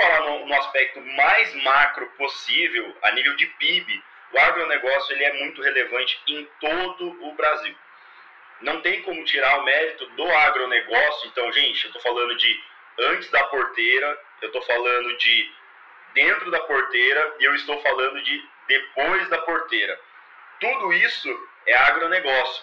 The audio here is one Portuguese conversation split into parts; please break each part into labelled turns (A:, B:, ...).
A: falar no, no aspecto mais macro possível, a nível de PIB, o agronegócio ele é muito relevante em todo o Brasil. Não tem como tirar o mérito do agronegócio. Então, gente, eu estou falando de antes da porteira, eu estou falando de dentro da porteira e eu estou falando de depois da porteira. Tudo isso é agronegócio.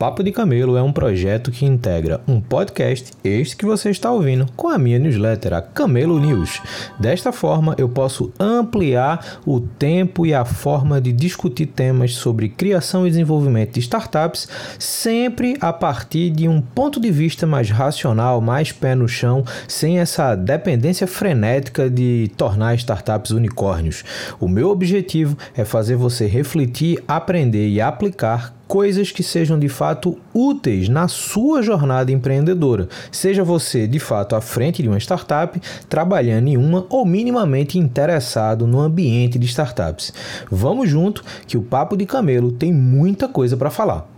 B: Papo de Camelo é um projeto que integra um podcast, este que você está ouvindo, com a minha newsletter, a Camelo News. Desta forma, eu posso ampliar o tempo e a forma de discutir temas sobre criação e desenvolvimento de startups, sempre a partir de um ponto de vista mais racional, mais pé no chão, sem essa dependência frenética de tornar startups unicórnios. O meu objetivo é fazer você refletir, aprender e aplicar coisas que sejam de fato úteis na sua jornada empreendedora. Seja você de fato à frente de uma startup, trabalhando em uma ou minimamente interessado no ambiente de startups. Vamos junto que o Papo de Camelo tem muita coisa para falar.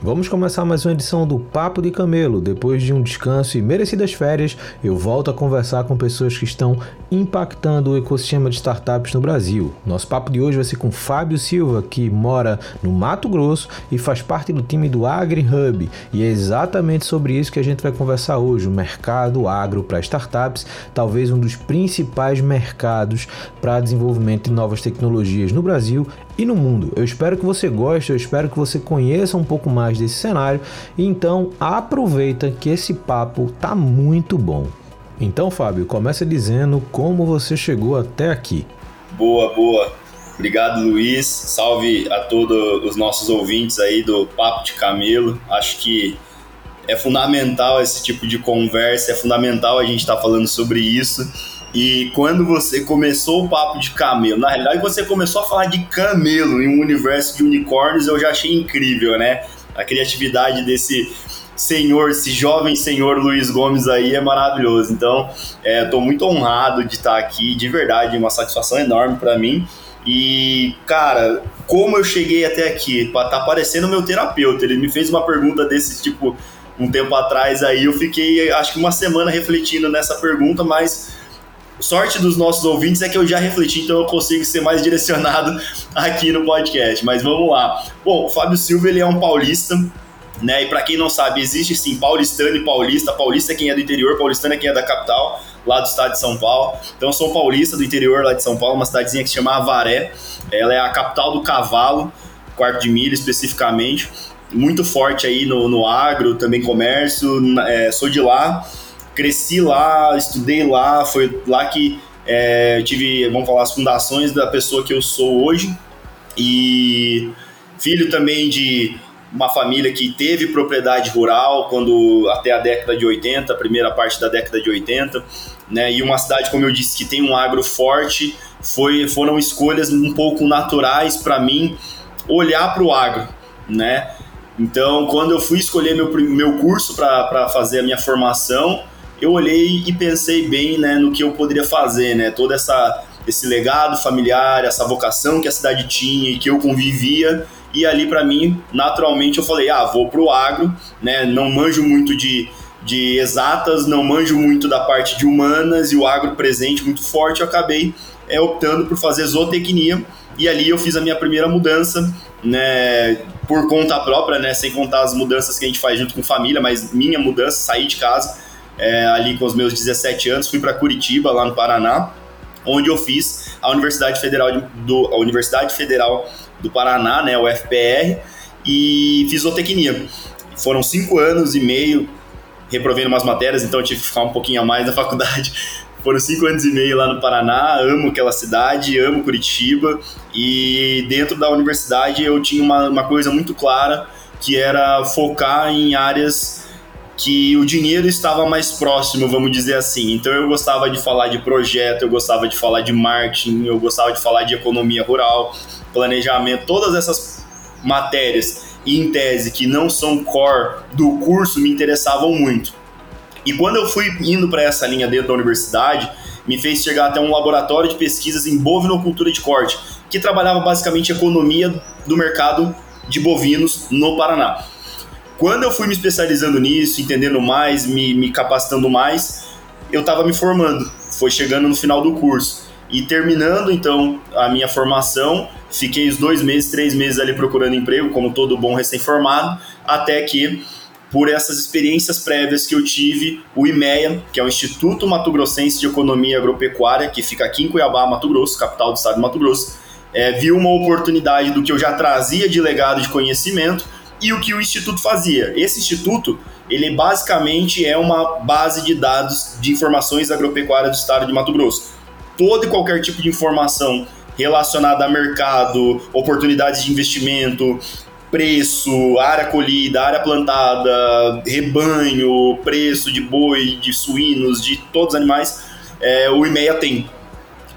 B: Vamos começar mais uma edição do Papo de Camelo. Depois de um descanso e merecidas férias, eu volto a conversar com pessoas que estão impactando o ecossistema de startups no Brasil. Nosso papo de hoje vai ser com Fábio Silva, que mora no Mato Grosso e faz parte do time do AgriHub. E é exatamente sobre isso que a gente vai conversar hoje: o mercado agro para startups, talvez um dos principais mercados para desenvolvimento de novas tecnologias no Brasil e no mundo. Eu espero que você goste, eu espero que você conheça um pouco mais desse cenário. Então aproveita que esse papo tá muito bom. Então, Fábio, começa dizendo como você chegou até aqui.
A: Boa, boa. Obrigado, Luiz. Salve a todos os nossos ouvintes aí do Papo de Camelo. Acho que é fundamental esse tipo de conversa, é fundamental a gente estar tá falando sobre isso e quando você começou o papo de camelo, na realidade você começou a falar de camelo em um universo de unicórnios, eu já achei incrível, né? A criatividade desse senhor, esse jovem senhor Luiz Gomes aí é maravilhoso. Então, estou é, muito honrado de estar aqui, de verdade, uma satisfação enorme para mim. E, cara, como eu cheguei até aqui? Tá parecendo meu terapeuta. Ele me fez uma pergunta desse tipo um tempo atrás aí. Eu fiquei, acho que uma semana refletindo nessa pergunta, mas sorte dos nossos ouvintes é que eu já refleti, então eu consigo ser mais direcionado aqui no podcast. Mas vamos lá. Bom, o Fábio Silva ele é um paulista, né? E para quem não sabe, existe sim paulistano e paulista. Paulista é quem é do interior, paulistano é quem é da capital, lá do estado de São Paulo. Então eu sou paulista do interior lá de São Paulo, uma cidadezinha que se chama Avaré. Ela é a capital do cavalo, quarto de milha especificamente. Muito forte aí no, no agro, também comércio. É, sou de lá cresci lá, estudei lá, foi lá que é, tive, vamos falar, as fundações da pessoa que eu sou hoje. E filho também de uma família que teve propriedade rural quando até a década de 80, a primeira parte da década de 80, né? E uma cidade, como eu disse, que tem um agro forte, foi, foram escolhas um pouco naturais para mim olhar para o agro, né? Então, quando eu fui escolher meu, meu curso para fazer a minha formação, eu olhei e pensei bem né, no que eu poderia fazer, né? Todo essa, esse legado familiar, essa vocação que a cidade tinha e que eu convivia. E ali, para mim, naturalmente, eu falei: ah, vou pro agro, né? Não manjo muito de, de exatas, não manjo muito da parte de humanas e o agro presente muito forte. Eu acabei é, optando por fazer zootecnia e ali eu fiz a minha primeira mudança, né? Por conta própria, né? Sem contar as mudanças que a gente faz junto com família, mas minha mudança, sair de casa é, ali com os meus 17 anos, fui para Curitiba, lá no Paraná, onde eu fiz a Universidade Federal, de, do, a Universidade Federal do Paraná, né, o FPR, e fiz zootecnia. Foram cinco anos e meio reprovando umas matérias, então tive que ficar um pouquinho a mais na faculdade. Foram cinco anos e meio lá no Paraná, amo aquela cidade, amo Curitiba, e dentro da universidade eu tinha uma, uma coisa muito clara, que era focar em áreas que o dinheiro estava mais próximo, vamos dizer assim. Então eu gostava de falar de projeto, eu gostava de falar de marketing, eu gostava de falar de economia rural, planejamento, todas essas matérias em tese que não são core do curso me interessavam muito. E quando eu fui indo para essa linha dentro da universidade, me fez chegar até um laboratório de pesquisas em bovinocultura de corte, que trabalhava basicamente economia do mercado de bovinos no Paraná. Quando eu fui me especializando nisso, entendendo mais, me, me capacitando mais, eu estava me formando. Foi chegando no final do curso. E terminando então a minha formação, fiquei os dois meses, três meses ali procurando emprego, como todo bom recém-formado, até que, por essas experiências prévias que eu tive, o IMEA, que é o Instituto Mato Grossense de Economia Agropecuária, que fica aqui em Cuiabá, Mato Grosso, capital do estado de Mato Grosso, é, viu uma oportunidade do que eu já trazia de legado de conhecimento e o que o instituto fazia. Esse instituto, ele basicamente é uma base de dados de informações agropecuárias do estado de Mato Grosso. Todo e qualquer tipo de informação relacionada a mercado, oportunidades de investimento, preço, área colhida, área plantada, rebanho, preço de boi, de suínos, de todos os animais, é, o IMEA tem.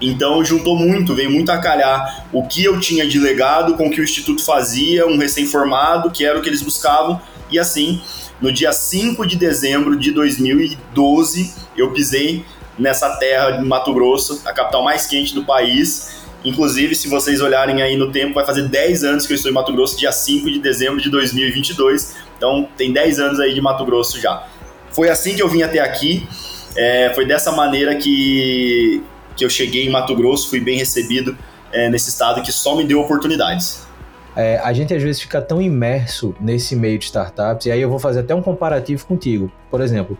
A: Então juntou muito, veio muito a calhar o que eu tinha de legado com o que o Instituto fazia, um recém-formado, que era o que eles buscavam, e assim, no dia 5 de dezembro de 2012, eu pisei nessa terra de Mato Grosso, a capital mais quente do país. Inclusive, se vocês olharem aí no tempo, vai fazer 10 anos que eu estou em Mato Grosso, dia 5 de dezembro de 2022. Então, tem 10 anos aí de Mato Grosso já. Foi assim que eu vim até aqui. É, foi dessa maneira que, que eu cheguei em Mato Grosso, fui bem recebido é, nesse estado que só me deu oportunidades.
B: É, a gente às vezes fica tão imerso nesse meio de startups, e aí eu vou fazer até um comparativo contigo. Por exemplo,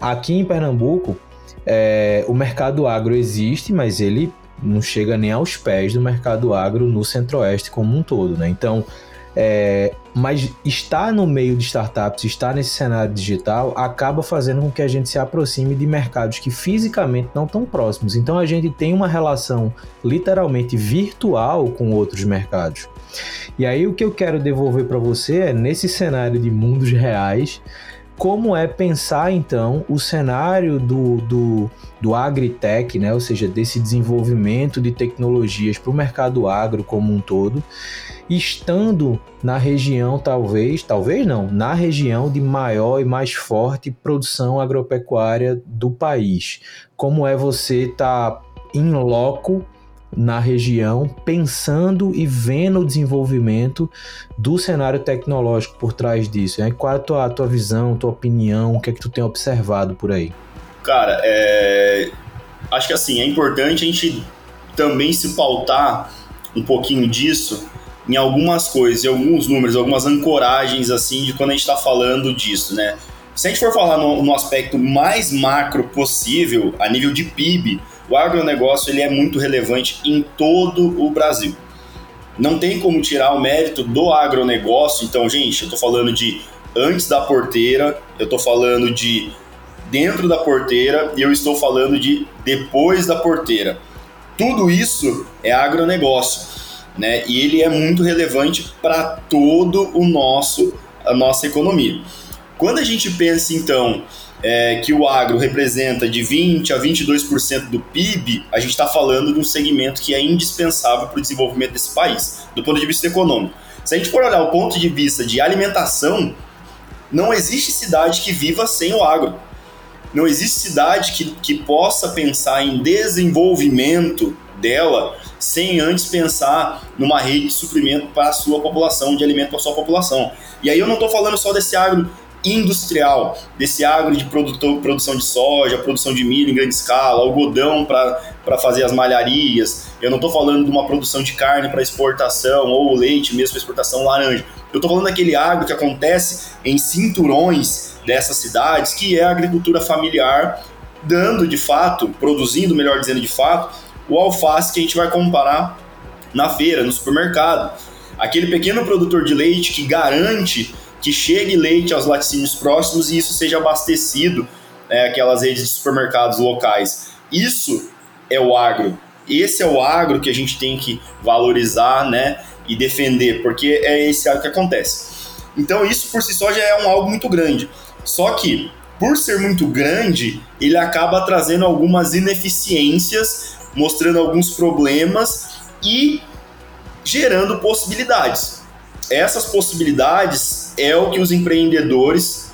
B: aqui em Pernambuco, é, o mercado agro existe, mas ele não chega nem aos pés do mercado agro no centro-oeste como um todo, né? Então, é, mas estar no meio de startups, estar nesse cenário digital, acaba fazendo com que a gente se aproxime de mercados que fisicamente não estão próximos. Então a gente tem uma relação literalmente virtual com outros mercados. E aí o que eu quero devolver para você é nesse cenário de mundos reais, como é pensar então o cenário do, do, do agritech, né? ou seja, desse desenvolvimento de tecnologias para o mercado agro como um todo, estando na região, talvez, talvez não, na região de maior e mais forte produção agropecuária do país. Como é você estar tá em loco na região, pensando e vendo o desenvolvimento do cenário tecnológico por trás disso. Né? Qual é a tua, a tua visão, tua opinião, o que é que tu tem observado por aí?
A: Cara, é... acho que assim, é importante a gente também se pautar um pouquinho disso em algumas coisas, em alguns números, algumas ancoragens assim de quando a gente está falando disso, né? Se a gente for falar no, no, aspecto mais macro possível, a nível de PIB, o agronegócio ele é muito relevante em todo o Brasil. Não tem como tirar o mérito do agronegócio. Então, gente, eu estou falando de antes da porteira, eu estou falando de dentro da porteira e eu estou falando de depois da porteira. Tudo isso é agronegócio né? E ele é muito relevante para todo o nosso a nossa economia. Quando a gente pensa então é, que o agro representa de 20 a 22% do PIB, a gente está falando de um segmento que é indispensável para o desenvolvimento desse país, do ponto de vista econômico. Se a gente for olhar o ponto de vista de alimentação, não existe cidade que viva sem o agro. Não existe cidade que, que possa pensar em desenvolvimento dela sem antes pensar numa rede de suprimento para a sua população, de alimento para a sua população. E aí eu não estou falando só desse agro industrial, desse agro de produtor, produção de soja, produção de milho em grande escala, algodão para fazer as malharias. Eu não estou falando de uma produção de carne para exportação ou leite mesmo para exportação laranja. Eu estou falando daquele agro que acontece em cinturões dessas cidades, que é a agricultura familiar, dando de fato, produzindo, melhor dizendo, de fato, o alface que a gente vai comparar na feira, no supermercado. Aquele pequeno produtor de leite que garante que chegue leite aos laticínios próximos e isso seja abastecido né, aquelas redes de supermercados locais. Isso é o agro. Esse é o agro que a gente tem que valorizar né, e defender, porque é esse agro que acontece. Então isso por si só já é um algo muito grande. Só que, por ser muito grande, ele acaba trazendo algumas ineficiências, mostrando alguns problemas e gerando possibilidades. Essas possibilidades é o que os empreendedores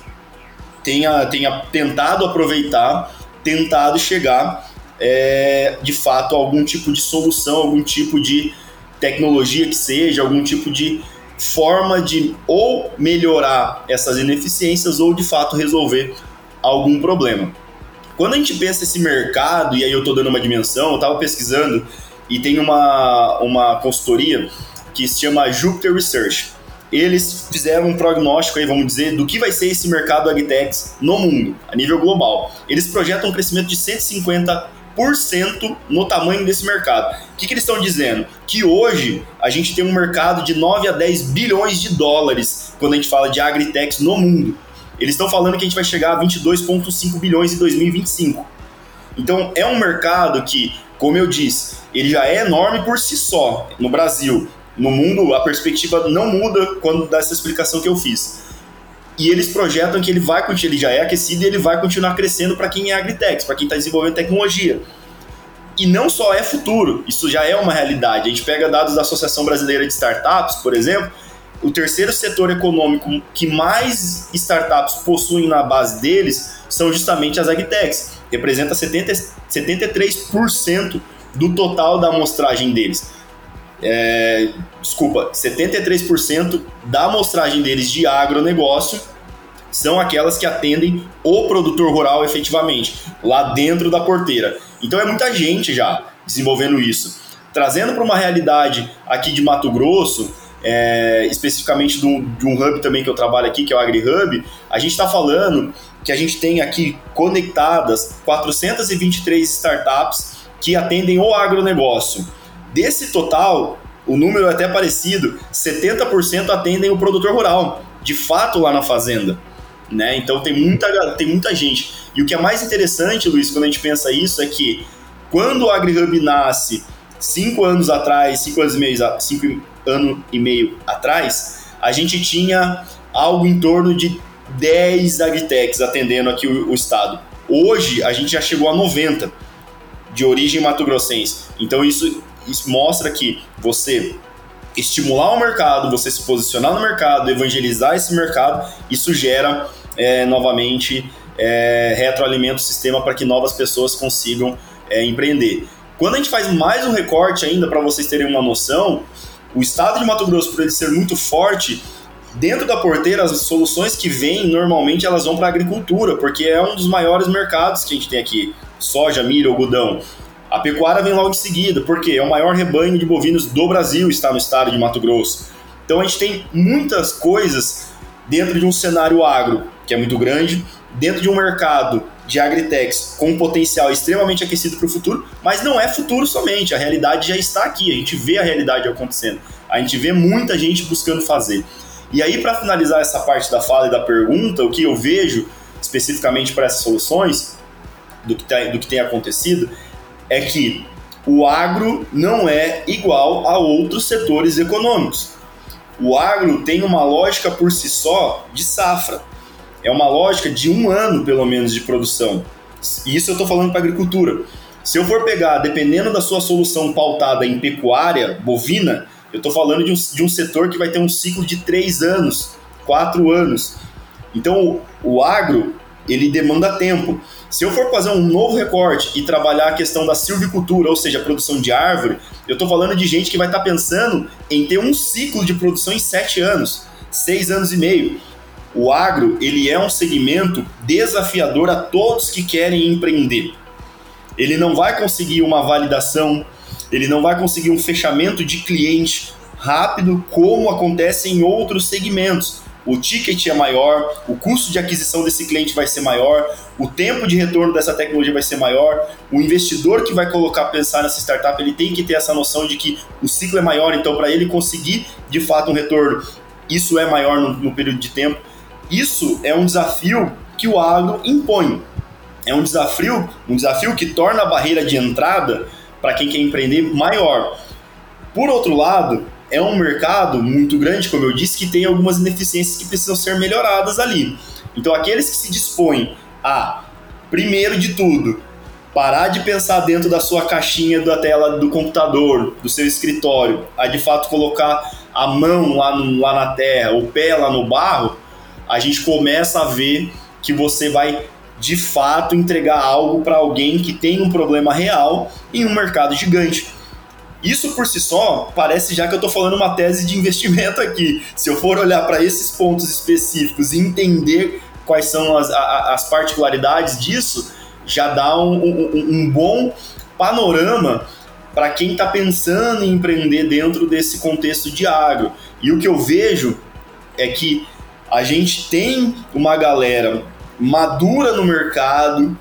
A: tenha, tenha tentado aproveitar, tentado chegar é, de fato a algum tipo de solução, algum tipo de tecnologia que seja, algum tipo de forma de ou melhorar essas ineficiências ou de fato resolver algum problema. Quando a gente pensa esse mercado, e aí eu estou dando uma dimensão, eu estava pesquisando e tem uma, uma consultoria que se chama Jupiter Research eles fizeram um prognóstico aí, vamos dizer, do que vai ser esse mercado agtech no mundo, a nível global. Eles projetam um crescimento de 150% no tamanho desse mercado. O que, que eles estão dizendo? Que hoje a gente tem um mercado de 9 a 10 bilhões de dólares quando a gente fala de agritech no mundo. Eles estão falando que a gente vai chegar a 22,5 bilhões em 2025. Então é um mercado que, como eu disse, ele já é enorme por si só no Brasil no mundo, a perspectiva não muda quando dá essa explicação que eu fiz. E eles projetam que ele vai ele já é aquecido e ele vai continuar crescendo para quem é agritech, para quem está desenvolvendo tecnologia. E não só é futuro, isso já é uma realidade. A gente pega dados da Associação Brasileira de Startups, por exemplo, o terceiro setor econômico que mais startups possuem na base deles são justamente as agtechs. Representa 70, 73% do total da amostragem deles é, desculpa, 73% da amostragem deles de agronegócio são aquelas que atendem o produtor rural efetivamente, lá dentro da porteira. Então é muita gente já desenvolvendo isso. Trazendo para uma realidade aqui de Mato Grosso, é, especificamente do, de um hub também que eu trabalho aqui, que é o AgriHub, a gente está falando que a gente tem aqui conectadas 423 startups que atendem o agronegócio. Desse total, o número é até parecido, 70% atendem o produtor rural, de fato lá na fazenda. Né? Então tem muita, tem muita gente. E o que é mais interessante, Luiz, quando a gente pensa isso, é que quando o AgriHub nasce cinco anos atrás, cinco anos e meio, cinco anos e meio atrás, a gente tinha algo em torno de 10 agritechs atendendo aqui o, o estado. Hoje a gente já chegou a 90 de origem mato-grossense. Então isso isso mostra que você estimular o mercado, você se posicionar no mercado, evangelizar esse mercado, isso gera é, novamente é, retroalimenta o sistema para que novas pessoas consigam é, empreender. Quando a gente faz mais um recorte ainda, para vocês terem uma noção, o estado de Mato Grosso, por ele ser muito forte, dentro da porteira, as soluções que vêm, normalmente elas vão para a agricultura, porque é um dos maiores mercados que a gente tem aqui, soja, milho, algodão. A pecuária vem logo em seguida, porque é o maior rebanho de bovinos do Brasil está no estado de Mato Grosso. Então a gente tem muitas coisas dentro de um cenário agro, que é muito grande, dentro de um mercado de agritechs com um potencial extremamente aquecido para o futuro, mas não é futuro somente, a realidade já está aqui, a gente vê a realidade acontecendo, a gente vê muita gente buscando fazer. E aí, para finalizar essa parte da fala e da pergunta, o que eu vejo especificamente para essas soluções, do que, tá, do que tem acontecido, é que o agro não é igual a outros setores econômicos. O agro tem uma lógica por si só de safra. É uma lógica de um ano, pelo menos, de produção. Isso eu estou falando para agricultura. Se eu for pegar, dependendo da sua solução pautada em pecuária bovina, eu estou falando de um, de um setor que vai ter um ciclo de três anos, quatro anos. Então, o, o agro, ele demanda tempo. Se eu for fazer um novo recorte e trabalhar a questão da silvicultura, ou seja, a produção de árvore, eu estou falando de gente que vai estar tá pensando em ter um ciclo de produção em sete anos, seis anos e meio. O agro ele é um segmento desafiador a todos que querem empreender. Ele não vai conseguir uma validação, ele não vai conseguir um fechamento de cliente rápido como acontece em outros segmentos o ticket é maior, o custo de aquisição desse cliente vai ser maior, o tempo de retorno dessa tecnologia vai ser maior, o investidor que vai colocar pensar nessa startup, ele tem que ter essa noção de que o ciclo é maior, então para ele conseguir de fato um retorno, isso é maior no, no período de tempo. Isso é um desafio que o agro impõe. É um desafio, um desafio que torna a barreira de entrada para quem quer empreender maior. Por outro lado, é um mercado muito grande, como eu disse, que tem algumas ineficiências que precisam ser melhoradas ali. Então, aqueles que se dispõem a, primeiro de tudo, parar de pensar dentro da sua caixinha da tela do computador, do seu escritório, a de fato colocar a mão lá, no, lá na terra, o pé lá no barro, a gente começa a ver que você vai de fato entregar algo para alguém que tem um problema real em um mercado gigante. Isso por si só parece já que eu estou falando uma tese de investimento aqui. Se eu for olhar para esses pontos específicos e entender quais são as, as particularidades disso, já dá um, um, um bom panorama para quem está pensando em empreender dentro desse contexto de agro. E o que eu vejo é que a gente tem uma galera madura no mercado,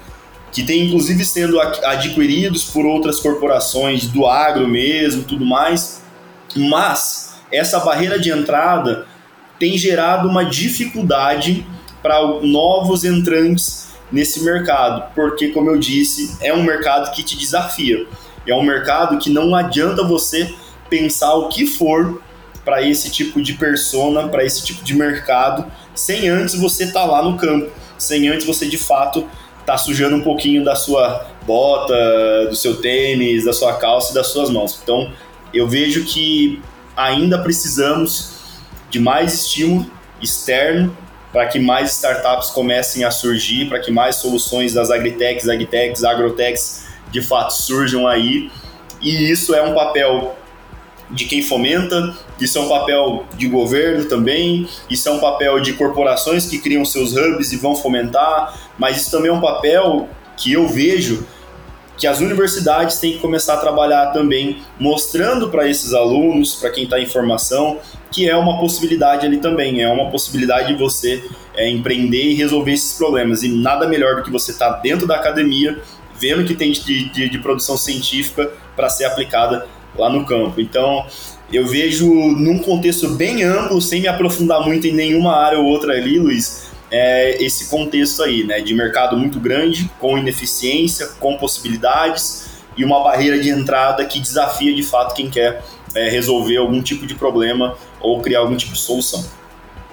A: que tem inclusive sendo adquiridos por outras corporações do agro mesmo, tudo mais, mas essa barreira de entrada tem gerado uma dificuldade para novos entrantes nesse mercado, porque como eu disse, é um mercado que te desafia. É um mercado que não adianta você pensar o que for para esse tipo de persona, para esse tipo de mercado, sem antes você estar tá lá no campo, sem antes você de fato tá sujando um pouquinho da sua bota, do seu tênis, da sua calça e das suas mãos. Então, eu vejo que ainda precisamos de mais estímulo externo para que mais startups comecem a surgir, para que mais soluções das agritechs, agtechs, agrotechs de fato surjam aí. E isso é um papel de quem fomenta, isso é um papel de governo também, isso é um papel de corporações que criam seus hubs e vão fomentar, mas isso também é um papel que eu vejo que as universidades têm que começar a trabalhar também, mostrando para esses alunos, para quem está em formação, que é uma possibilidade ali também, é uma possibilidade de você é, empreender e resolver esses problemas. E nada melhor do que você estar tá dentro da academia, vendo que tem de, de, de produção científica para ser aplicada lá no campo. Então, eu vejo num contexto bem amplo, sem me aprofundar muito em nenhuma área ou outra ali, Luiz, é esse contexto aí, né, de mercado muito grande, com ineficiência, com possibilidades e uma barreira de entrada que desafia de fato quem quer é, resolver algum tipo de problema ou criar algum tipo de solução.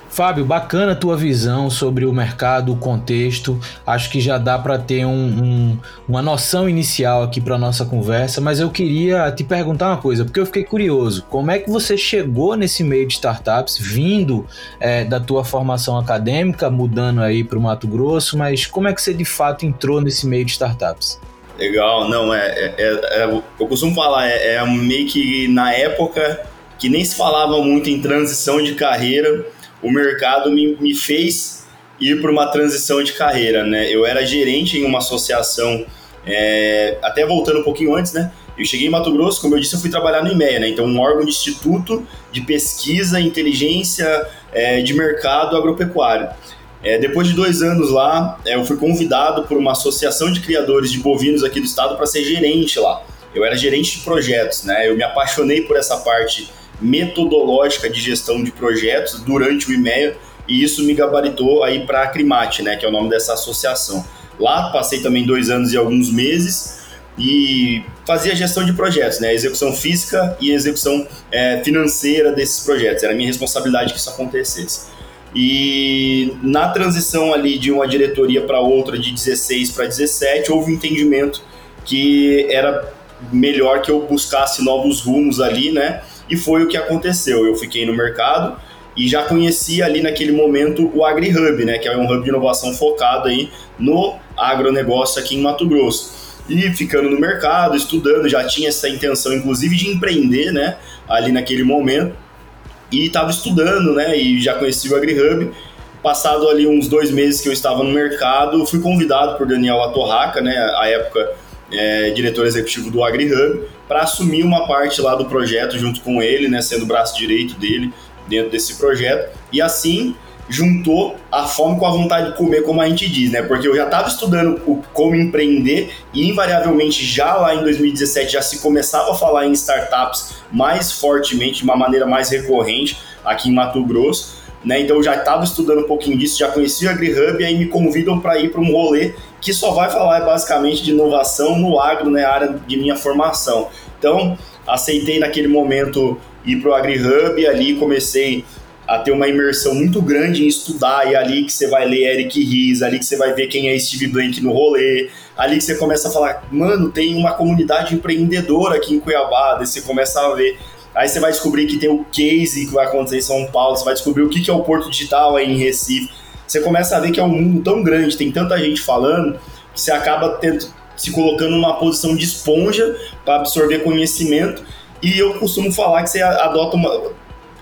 B: Fábio, bacana a tua visão sobre o mercado, o contexto. Acho que já dá para ter um, um, uma noção inicial aqui para nossa conversa, mas eu queria te perguntar uma coisa, porque eu fiquei curioso. Como é que você chegou nesse meio de startups, vindo é, da tua formação acadêmica, mudando aí para o Mato Grosso, mas como é que você de fato entrou nesse meio de startups?
A: Legal, não, é, é, é, é eu costumo falar, é, é meio que na época que nem se falava muito em transição de carreira, o mercado me, me fez ir para uma transição de carreira, né? Eu era gerente em uma associação, é, até voltando um pouquinho antes, né? Eu cheguei em Mato Grosso, como eu disse, eu fui trabalhar no IMEA, né? Então, um órgão de instituto de pesquisa inteligência é, de mercado agropecuário. É, depois de dois anos lá, é, eu fui convidado por uma associação de criadores de bovinos aqui do estado para ser gerente lá. Eu era gerente de projetos, né? Eu me apaixonei por essa parte metodológica de gestão de projetos durante o IMEA e isso me gabaritou aí para a Crimate, né, que é o nome dessa associação. Lá passei também dois anos e alguns meses e fazia gestão de projetos, né, execução física e execução é, financeira desses projetos. Era minha responsabilidade que isso acontecesse. E na transição ali de uma diretoria para outra, de 16 para 17, houve um entendimento que era melhor que eu buscasse novos rumos ali, né? E foi o que aconteceu. Eu fiquei no mercado e já conhecia ali naquele momento o AgriHub, né, que é um hub de inovação focado aí no agronegócio aqui em Mato Grosso. E ficando no mercado, estudando, já tinha essa intenção, inclusive, de empreender, né, ali naquele momento. E estava estudando, né, e já conheci o AgriHub. Passado ali uns dois meses que eu estava no mercado, fui convidado por Daniel Atorraca, né, à época é, diretor executivo do AgriHub, para assumir uma parte lá do projeto junto com ele, né, sendo o braço direito dele dentro desse projeto. E assim juntou a fome com a vontade de comer, como a gente diz, né? Porque eu já estava estudando o, como empreender e invariavelmente já lá em 2017 já se começava a falar em startups mais fortemente, de uma maneira mais recorrente aqui em Mato Grosso. Né? Então eu já estava estudando um pouquinho disso, já conhecia o AgriHub e aí me convidam para ir para um rolê que só vai falar basicamente de inovação no agro, né, área de minha formação. Então, aceitei naquele momento ir para o AgriHub e ali comecei a ter uma imersão muito grande em estudar, e é ali que você vai ler Eric Ries, ali que você vai ver quem é Steve Blank no rolê, ali que você começa a falar, mano, tem uma comunidade empreendedora aqui em Cuiabá, daí você começa a ver. Aí você vai descobrir que tem o case que vai acontecer em São Paulo, você vai descobrir o que é o Porto Digital aí em Recife. Você começa a ver que é um mundo tão grande, tem tanta gente falando, que você acaba tendo, se colocando numa posição de esponja para absorver conhecimento. E eu costumo falar que você adota uma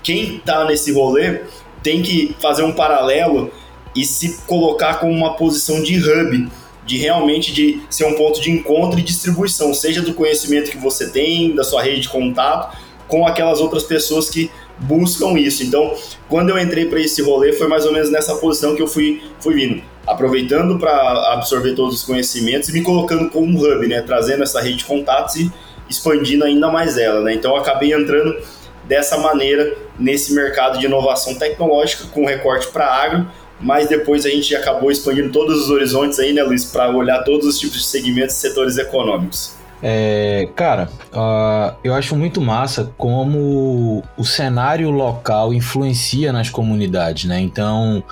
A: quem está nesse rolê tem que fazer um paralelo e se colocar como uma posição de hub, de realmente de ser um ponto de encontro e distribuição, seja do conhecimento que você tem, da sua rede de contato, com aquelas outras pessoas que buscam isso. Então, quando eu entrei para esse rolê, foi mais ou menos nessa posição que eu fui, fui vindo, aproveitando para absorver todos os conhecimentos e me colocando como um hub, né, trazendo essa rede de contatos e expandindo ainda mais ela, né? Então, eu acabei entrando dessa maneira nesse mercado de inovação tecnológica com recorte para agro, mas depois a gente acabou expandindo todos os horizontes aí, né, Luiz, para olhar todos os tipos de segmentos e setores econômicos.
B: É, cara, uh, eu acho muito massa como o cenário local influencia nas comunidades, né? Então,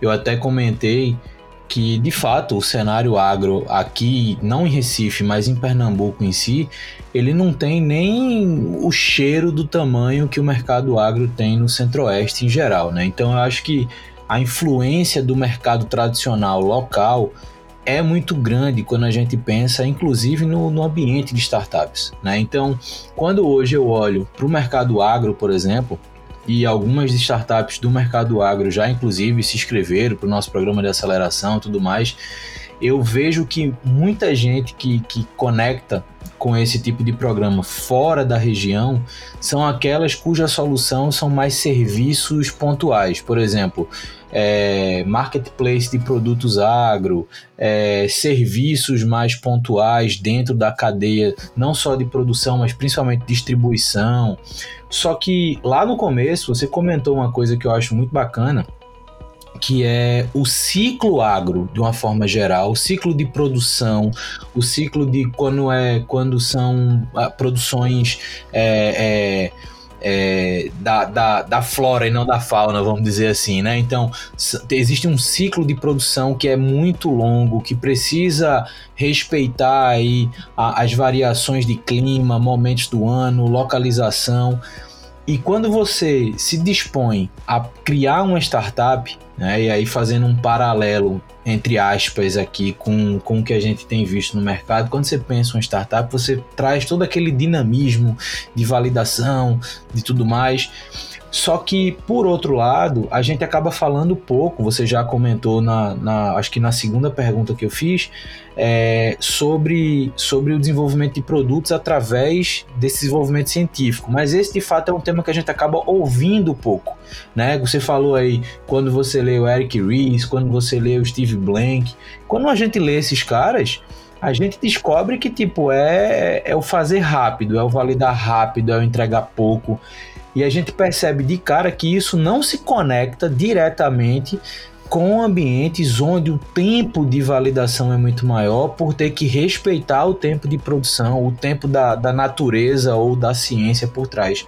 B: eu até comentei que de fato o cenário agro aqui, não em Recife, mas em Pernambuco em si, ele não tem nem o cheiro do tamanho que o mercado agro tem no Centro-Oeste em geral, né? Então eu acho que a influência do mercado tradicional local é muito grande quando a gente pensa, inclusive no, no ambiente de startups, né? Então, quando hoje eu olho para o mercado agro, por exemplo, e algumas startups do mercado agro já inclusive se inscreveram para o nosso programa de aceleração e tudo mais. Eu vejo que muita gente que, que conecta com esse tipo de programa fora da região são aquelas cuja solução são mais serviços pontuais. Por exemplo, é, marketplace de produtos agro, é, serviços mais pontuais dentro da cadeia, não só de produção, mas principalmente distribuição. Só que lá no começo você comentou uma coisa que eu acho muito bacana, que é o ciclo agro de uma forma geral, o ciclo de produção, o ciclo de quando é quando são ah, produções é, é, é, da, da, da flora e não da fauna, vamos dizer assim, né? Então, existe um ciclo de produção que é muito longo, que precisa respeitar aí a, as variações de clima, momentos do ano, localização. E quando você se dispõe a criar uma startup, né, e aí fazendo um paralelo entre aspas aqui com, com o que a gente tem visto no mercado, quando você pensa em uma startup, você traz todo aquele dinamismo de validação, de tudo mais. Só que, por outro lado, a gente acaba falando pouco, você já comentou na, na acho que na segunda pergunta que eu fiz, é, sobre, sobre o desenvolvimento de produtos através desse desenvolvimento científico. Mas esse, de fato, é um tema que a gente acaba ouvindo pouco. Né? Você falou aí, quando você lê o Eric Ries, quando você lê o Steve Blank, quando a gente lê esses caras, a gente descobre que tipo é, é o fazer rápido, é o validar rápido, é o entregar pouco. E a gente percebe de cara que isso não se conecta diretamente com ambientes onde o tempo de validação é muito maior, por ter que respeitar o tempo de produção, o tempo da, da natureza ou da ciência por trás.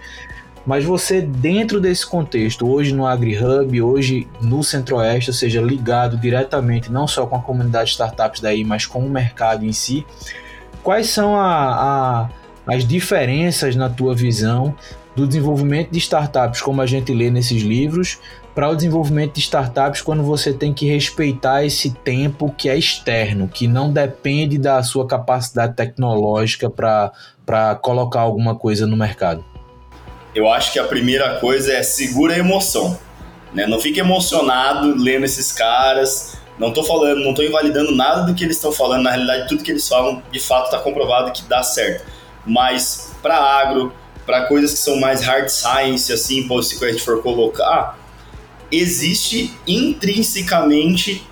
B: Mas você, dentro desse contexto, hoje no AgriHub, hoje no Centro-Oeste, ou seja, ligado diretamente não só com a comunidade de startups daí, mas com o mercado em si, quais são a, a, as diferenças na tua visão do desenvolvimento de startups, como a gente lê nesses livros, para o desenvolvimento de startups quando você tem que respeitar esse tempo que é externo, que não depende da sua capacidade tecnológica para colocar alguma coisa no mercado?
A: Eu acho que a primeira coisa é segura a emoção. Né? Não fique emocionado lendo esses caras. Não estou falando, não estou invalidando nada do que eles estão falando. Na realidade, tudo que eles falam, de fato, está comprovado que dá certo. Mas para agro, para coisas que são mais hard science, assim, se a gente for colocar, existe intrinsecamente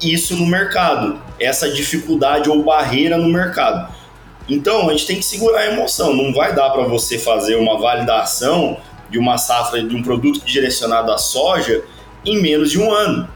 A: isso no mercado, essa dificuldade ou barreira no mercado. Então a gente tem que segurar a emoção, não vai dar para você fazer uma validação de uma safra de um produto direcionado à soja em menos de um ano.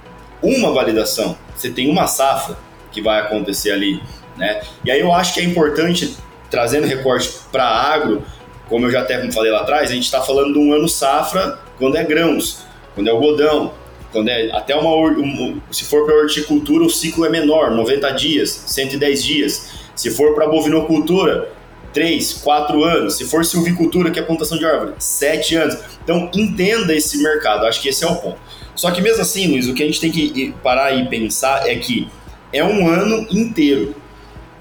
A: Uma validação, você tem uma safra, que vai acontecer ali, né? E aí eu acho que é importante, trazendo recorte para agro, como eu já até falei lá atrás, a gente está falando de um ano safra quando é grãos, quando é algodão, quando é até uma um, se for para horticultura o ciclo é menor, 90 dias, 110 dias. Se for para bovinocultura, 3, 4 anos. Se for silvicultura, que é plantação de árvore, 7 anos. Então entenda esse mercado, acho que esse é o ponto. Só que mesmo assim, Luiz, o que a gente tem que parar e pensar é que é um ano inteiro.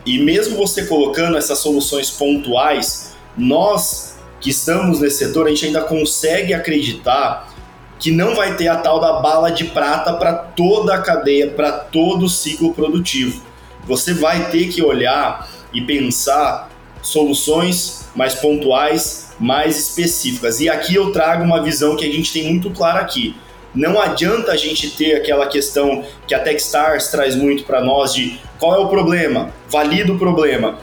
A: E mesmo você colocando essas soluções pontuais, nós que estamos nesse setor, a gente ainda consegue acreditar que não vai ter a tal da bala de prata para toda a cadeia, para todo o ciclo produtivo. Você vai ter que olhar e pensar soluções mais pontuais, mais específicas. E aqui eu trago uma visão que a gente tem muito clara aqui. Não adianta a gente ter aquela questão que a Techstars traz muito para nós de qual é o problema, valida o problema.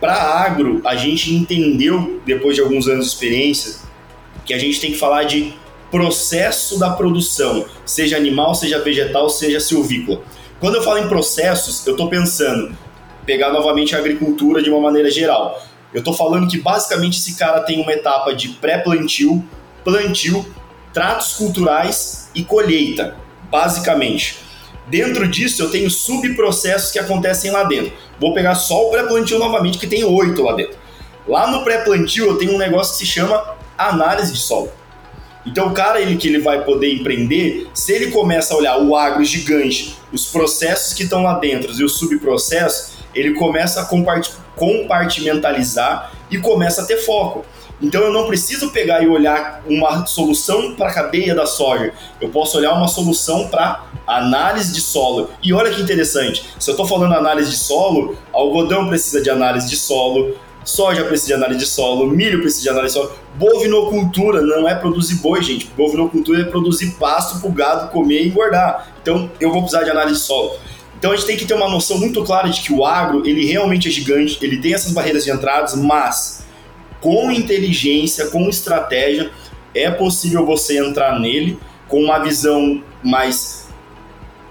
A: Para agro, a gente entendeu, depois de alguns anos de experiência, que a gente tem que falar de processo da produção, seja animal, seja vegetal, seja silvícola. Quando eu falo em processos, eu estou pensando pegar novamente a agricultura de uma maneira geral. Eu estou falando que basicamente esse cara tem uma etapa de pré-plantio, plantio, tratos culturais e colheita, basicamente. Dentro disso, eu tenho subprocessos que acontecem lá dentro. Vou pegar só o pré-plantio novamente, que tem oito lá dentro. Lá no pré-plantio, eu tenho um negócio que se chama análise de solo. Então, o cara ele, que ele vai poder empreender, se ele começa a olhar o agro gigante, os processos que estão lá dentro e os subprocessos, ele começa a compartimentalizar e começa a ter foco. Então eu não preciso pegar e olhar uma solução para a cadeia da soja. Eu posso olhar uma solução para análise de solo. E olha que interessante, se eu estou falando análise de solo, algodão precisa de análise de solo, soja precisa de análise de solo, milho precisa de análise de solo. Bovinocultura não é produzir boi, gente. Bovinocultura é produzir pasto para o gado comer e engordar. Então eu vou precisar de análise de solo. Então a gente tem que ter uma noção muito clara de que o agro, ele realmente é gigante, ele tem essas barreiras de entradas, mas com inteligência, com estratégia, é possível você entrar nele com uma visão mais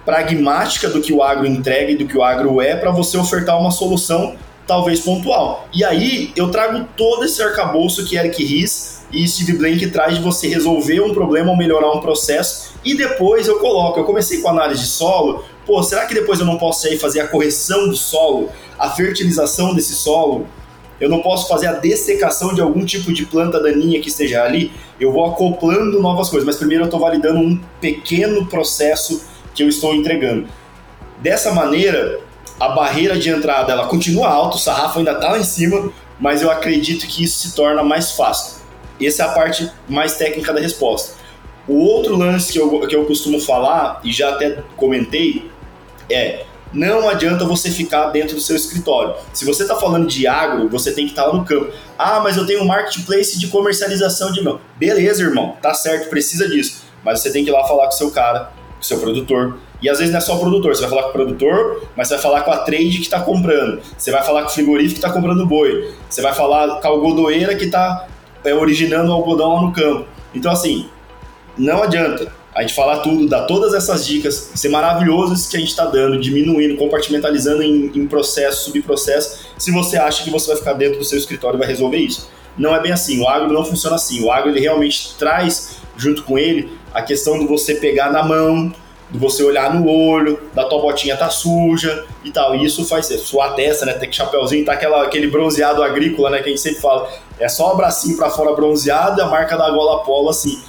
A: pragmática do que o agro entrega e do que o agro é para você ofertar uma solução talvez pontual. E aí eu trago todo esse arcabouço que Eric Ries e Steve Blank traz de você resolver um problema ou melhorar um processo e depois eu coloco, eu comecei com análise de solo, pô, será que depois eu não posso aí fazer a correção do solo, a fertilização desse solo? Eu não posso fazer a dessecação de algum tipo de planta daninha que esteja ali? Eu vou acoplando novas coisas, mas primeiro eu estou validando um pequeno processo que eu estou entregando. Dessa maneira, a barreira de entrada ela continua alta, o sarrafo ainda está lá em cima, mas eu acredito que isso se torna mais fácil. Essa é a parte mais técnica da resposta. O outro lance que eu, que eu costumo falar, e já até comentei, é não adianta você ficar dentro do seu escritório. Se você está falando de agro, você tem que estar tá lá no campo. Ah, mas eu tenho um marketplace de comercialização de mel. Beleza, irmão, tá certo, precisa disso. Mas você tem que ir lá falar com o seu cara, com o seu produtor. E às vezes não é só o produtor, você vai falar com o produtor, mas você vai falar com a trade que está comprando. Você vai falar com o frigorífico que está comprando boi. Você vai falar com a algodoeira que está é, originando o algodão lá no campo. Então, assim, não adianta a gente falar tudo, dar todas essas dicas, ser maravilhoso isso que a gente está dando, diminuindo, compartimentalizando em, em processo, subprocesso, se você acha que você vai ficar dentro do seu escritório e vai resolver isso. Não é bem assim, o agro não funciona assim. O agro ele realmente traz junto com ele a questão de você pegar na mão, de você olhar no olho, da tua botinha tá suja e tal. E isso faz suar testa, né? Tem que chapéuzinho, tá aquela, aquele bronzeado agrícola, né? Que a gente sempre fala. É só o bracinho para fora bronzeado e a marca da gola polo assim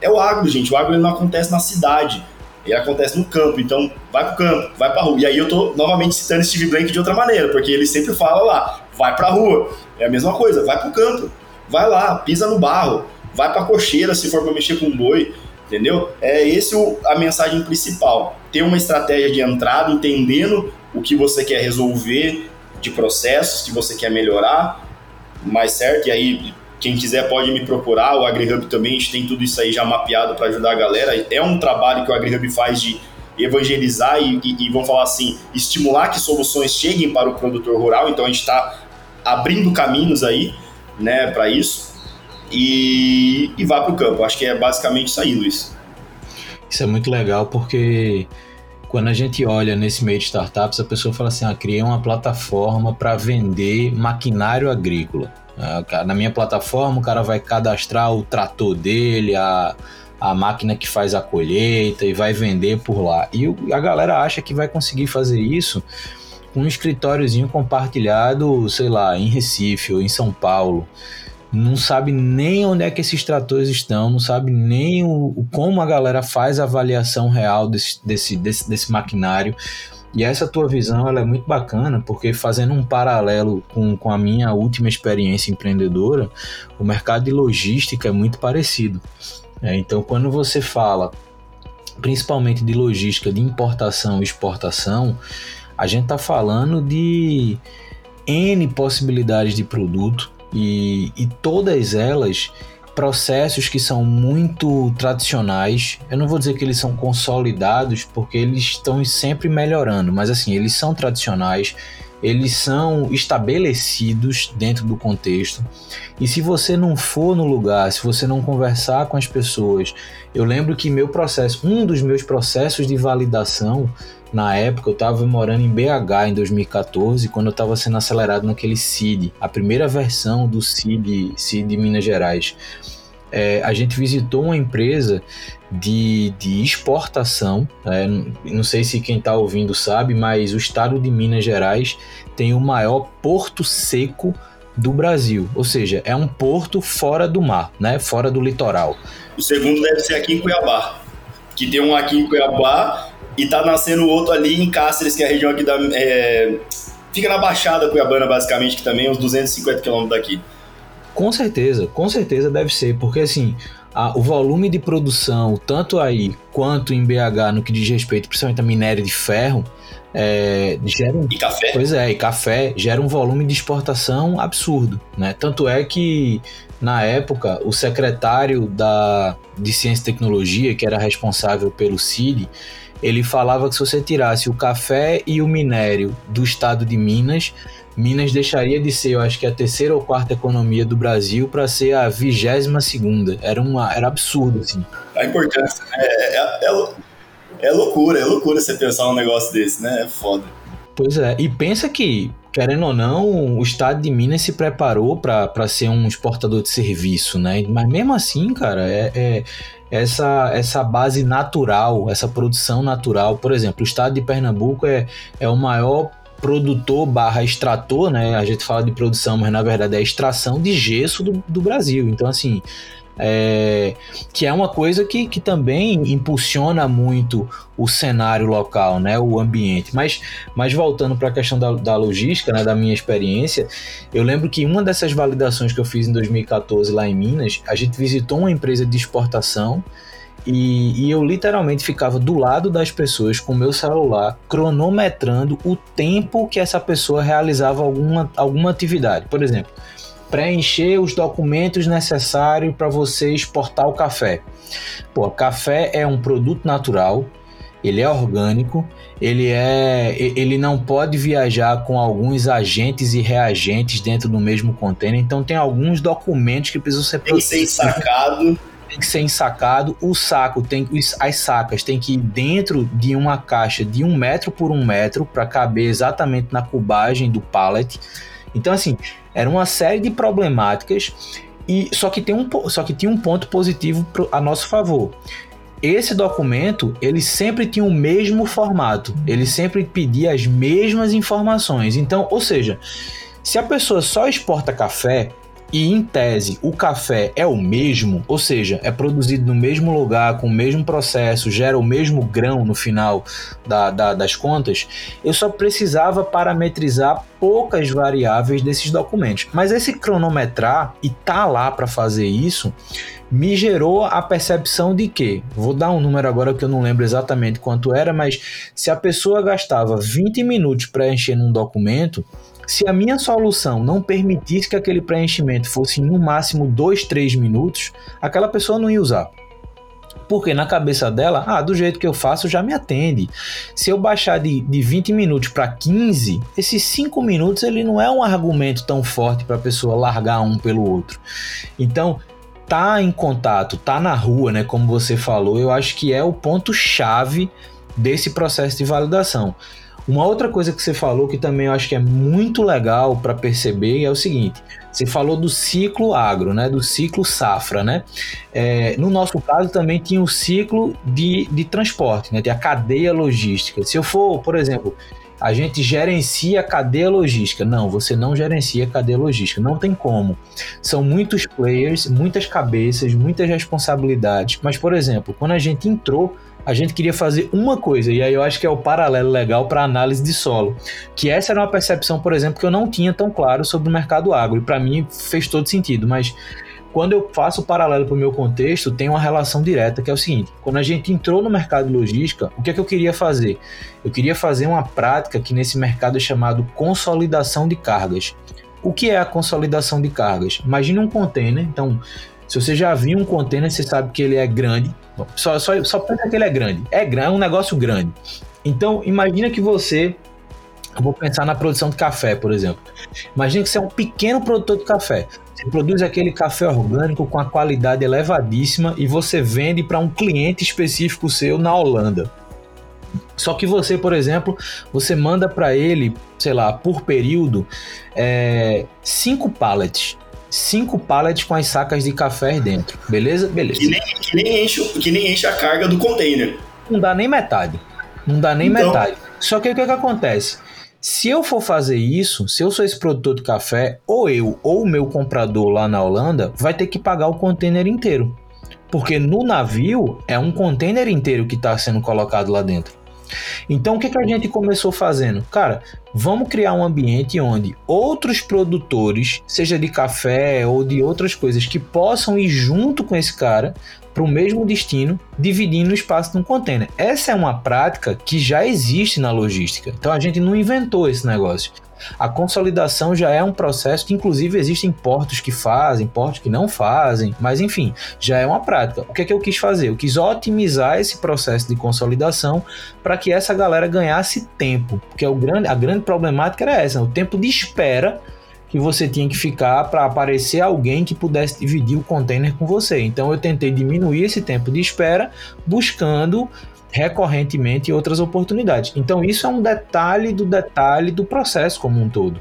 A: é o agro, gente. O agro não acontece na cidade, ele acontece no campo. Então, vai pro campo, vai pra rua. E aí eu tô novamente citando Steve Blank de outra maneira, porque ele sempre fala lá, vai pra rua. É a mesma coisa, vai pro campo, vai lá, pisa no barro, vai pra cocheira se for pra mexer com um boi, entendeu? É esse o, a mensagem principal. Ter uma estratégia de entrada, entendendo o que você quer resolver de processos que você quer melhorar, mais certo? E aí quem quiser pode me procurar, o AgriHub também, a gente tem tudo isso aí já mapeado para ajudar a galera. É um trabalho que o AgriHub faz de evangelizar e, e, e, vamos falar assim, estimular que soluções cheguem para o produtor rural. Então a gente está abrindo caminhos aí, né, para isso e, e vá para o campo. Acho que é basicamente isso aí, Luiz.
B: Isso é muito legal porque quando a gente olha nesse meio de startups, a pessoa fala assim: ah, criei uma plataforma para vender maquinário agrícola. Ah, na minha plataforma, o cara vai cadastrar o trator dele, a, a máquina que faz a colheita e vai vender por lá. E a galera acha que vai conseguir fazer isso com um escritóriozinho compartilhado, sei lá, em Recife ou em São Paulo não sabe nem onde é que esses tratores estão, não sabe nem o, como a galera faz a avaliação real desse, desse, desse, desse maquinário. E essa tua visão ela é muito bacana, porque fazendo um paralelo com, com a minha última experiência empreendedora, o mercado de logística é muito parecido. É, então, quando você fala principalmente de logística de importação e exportação, a gente está falando de N possibilidades de produto e, e todas elas processos que são muito tradicionais. Eu não vou dizer que eles são consolidados, porque eles estão sempre melhorando, mas assim, eles são tradicionais, eles são estabelecidos dentro do contexto. E se você não for no lugar, se você não conversar com as pessoas, eu lembro que meu processo, um dos meus processos de validação na época eu estava morando em BH em 2014, quando eu estava sendo acelerado naquele CID, a primeira versão do CID, CID Minas Gerais. É, a gente visitou uma empresa de, de exportação. É, não sei se quem está ouvindo sabe, mas o estado de Minas Gerais tem o maior porto seco do Brasil, ou seja, é um porto fora do mar, né? fora do litoral.
A: O segundo deve ser aqui em Cuiabá, que tem um aqui em Cuiabá e tá nascendo outro ali em Cáceres, que é a região aqui da. É, fica na Baixada Cuiabana, basicamente, que também é uns 250 quilômetros daqui.
B: Com certeza, com certeza deve ser, porque assim, a, o volume de produção, tanto aí quanto em BH, no que diz respeito principalmente a minério de ferro, é, gera um,
A: e café?
B: Pois é, e café gera um volume de exportação absurdo, né? Tanto é que na época o secretário da de Ciência e Tecnologia, que era responsável pelo CID, ele falava que se você tirasse o café e o minério do estado de Minas, Minas deixaria de ser, eu acho que a terceira ou quarta economia do Brasil para ser a vigésima segunda. Era uma, era absurdo assim.
A: A importância é, é, é, é loucura, é loucura você pensar um negócio desse, né? É foda.
B: Pois é, e pensa que, querendo ou não, o estado de Minas se preparou para ser um exportador de serviço, né? Mas mesmo assim, cara, é, é essa, essa base natural, essa produção natural. Por exemplo, o estado de Pernambuco é, é o maior produtor barra extrator, né? A gente fala de produção, mas na verdade é extração de gesso do, do Brasil. Então, assim, é, que é uma coisa que, que também impulsiona muito o cenário local, né, o ambiente. Mas, mas voltando para a questão da, da logística, né, da minha experiência, eu lembro que uma dessas validações que eu fiz em 2014 lá em Minas, a gente visitou uma empresa de exportação e, e, eu literalmente ficava do lado das pessoas com meu celular, cronometrando o tempo que essa pessoa realizava alguma, alguma atividade. Por exemplo, preencher os documentos necessários para você exportar o café. Pô, café é um produto natural, ele é orgânico, ele é, ele não pode viajar com alguns agentes e reagentes dentro do mesmo container, então tem alguns documentos que precisam ser
A: tem que ser ensacado.
B: Tem que ser ensacado. O saco tem as sacas tem que ir dentro de uma caixa de um metro por um metro para caber exatamente na cubagem do pallet. Então assim era uma série de problemáticas e só que tem um só que tinha um ponto positivo pro, a nosso favor. Esse documento ele sempre tinha o mesmo formato, ele sempre pedia as mesmas informações. Então, ou seja, se a pessoa só exporta café, e em tese o café é o mesmo, ou seja, é produzido no mesmo lugar, com o mesmo processo, gera o mesmo grão no final da, da, das contas, eu só precisava parametrizar poucas variáveis desses documentos. Mas esse cronometrar e tá lá para fazer isso me gerou a percepção de que, vou dar um número agora que eu não lembro exatamente quanto era, mas se a pessoa gastava 20 minutos para encher num documento, se a minha solução não permitisse que aquele preenchimento fosse no máximo 2, 3 minutos, aquela pessoa não ia usar. Porque na cabeça dela, ah, do jeito que eu faço já me atende. Se eu baixar de, de 20 minutos para 15, esses 5 minutos ele não é um argumento tão forte para a pessoa largar um pelo outro. Então, tá em contato, tá na rua, né, como você falou, eu acho que é o ponto chave desse processo de validação. Uma outra coisa que você falou que também eu acho que é muito legal para perceber é o seguinte: você falou do ciclo agro, né? Do ciclo safra, né? É, no nosso caso também tinha o ciclo de, de transporte, né? Tem a cadeia logística. Se eu for, por exemplo, a gente gerencia a cadeia logística. Não, você não gerencia a cadeia logística. Não tem como. São muitos players, muitas cabeças, muitas responsabilidades. Mas, por exemplo, quando a gente entrou a gente queria fazer uma coisa, e aí eu acho que é o paralelo legal para análise de solo. Que essa era uma percepção, por exemplo, que eu não tinha tão claro sobre o mercado agro, e para mim fez todo sentido, mas quando eu faço o paralelo para o meu contexto, tem uma relação direta, que é o seguinte: quando a gente entrou no mercado de logística, o que é que eu queria fazer? Eu queria fazer uma prática que nesse mercado é chamado consolidação de cargas. O que é a consolidação de cargas? Imagine um container, então se você já viu um container, você sabe que ele é grande. Só, só, só pensa que ele é grande. É, é um negócio grande. Então, imagina que você. Eu vou pensar na produção de café, por exemplo. Imagina que você é um pequeno produtor de café. Você produz aquele café orgânico com a qualidade elevadíssima e você vende para um cliente específico seu na Holanda. Só que você, por exemplo, você manda para ele, sei lá, por período, é, cinco pallets cinco pallets com as sacas de café dentro. Beleza? Beleza.
A: Que nem, que nem, enche, que nem enche a carga do container.
B: Não dá nem metade. Não dá nem então... metade. Só que o que, que acontece? Se eu for fazer isso, se eu sou esse produtor de café, ou eu ou o meu comprador lá na Holanda vai ter que pagar o container inteiro. Porque no navio é um container inteiro que está sendo colocado lá dentro. Então o que, que a gente começou fazendo? Cara, vamos criar um ambiente onde outros produtores, seja de café ou de outras coisas, que possam ir junto com esse cara para o mesmo destino, dividindo o espaço de um container. Essa é uma prática que já existe na logística. Então a gente não inventou esse negócio. A consolidação já é um processo que, inclusive, existem portos que fazem, portos que não fazem, mas enfim, já é uma prática. O que é que eu quis fazer? Eu quis otimizar esse processo de consolidação para que essa galera ganhasse tempo, porque o grande, a grande problemática era essa: o tempo de espera que você tinha que ficar para aparecer alguém que pudesse dividir o container com você. Então eu tentei diminuir esse tempo de espera buscando recorrentemente outras oportunidades. Então, isso é um detalhe do detalhe do processo como um todo.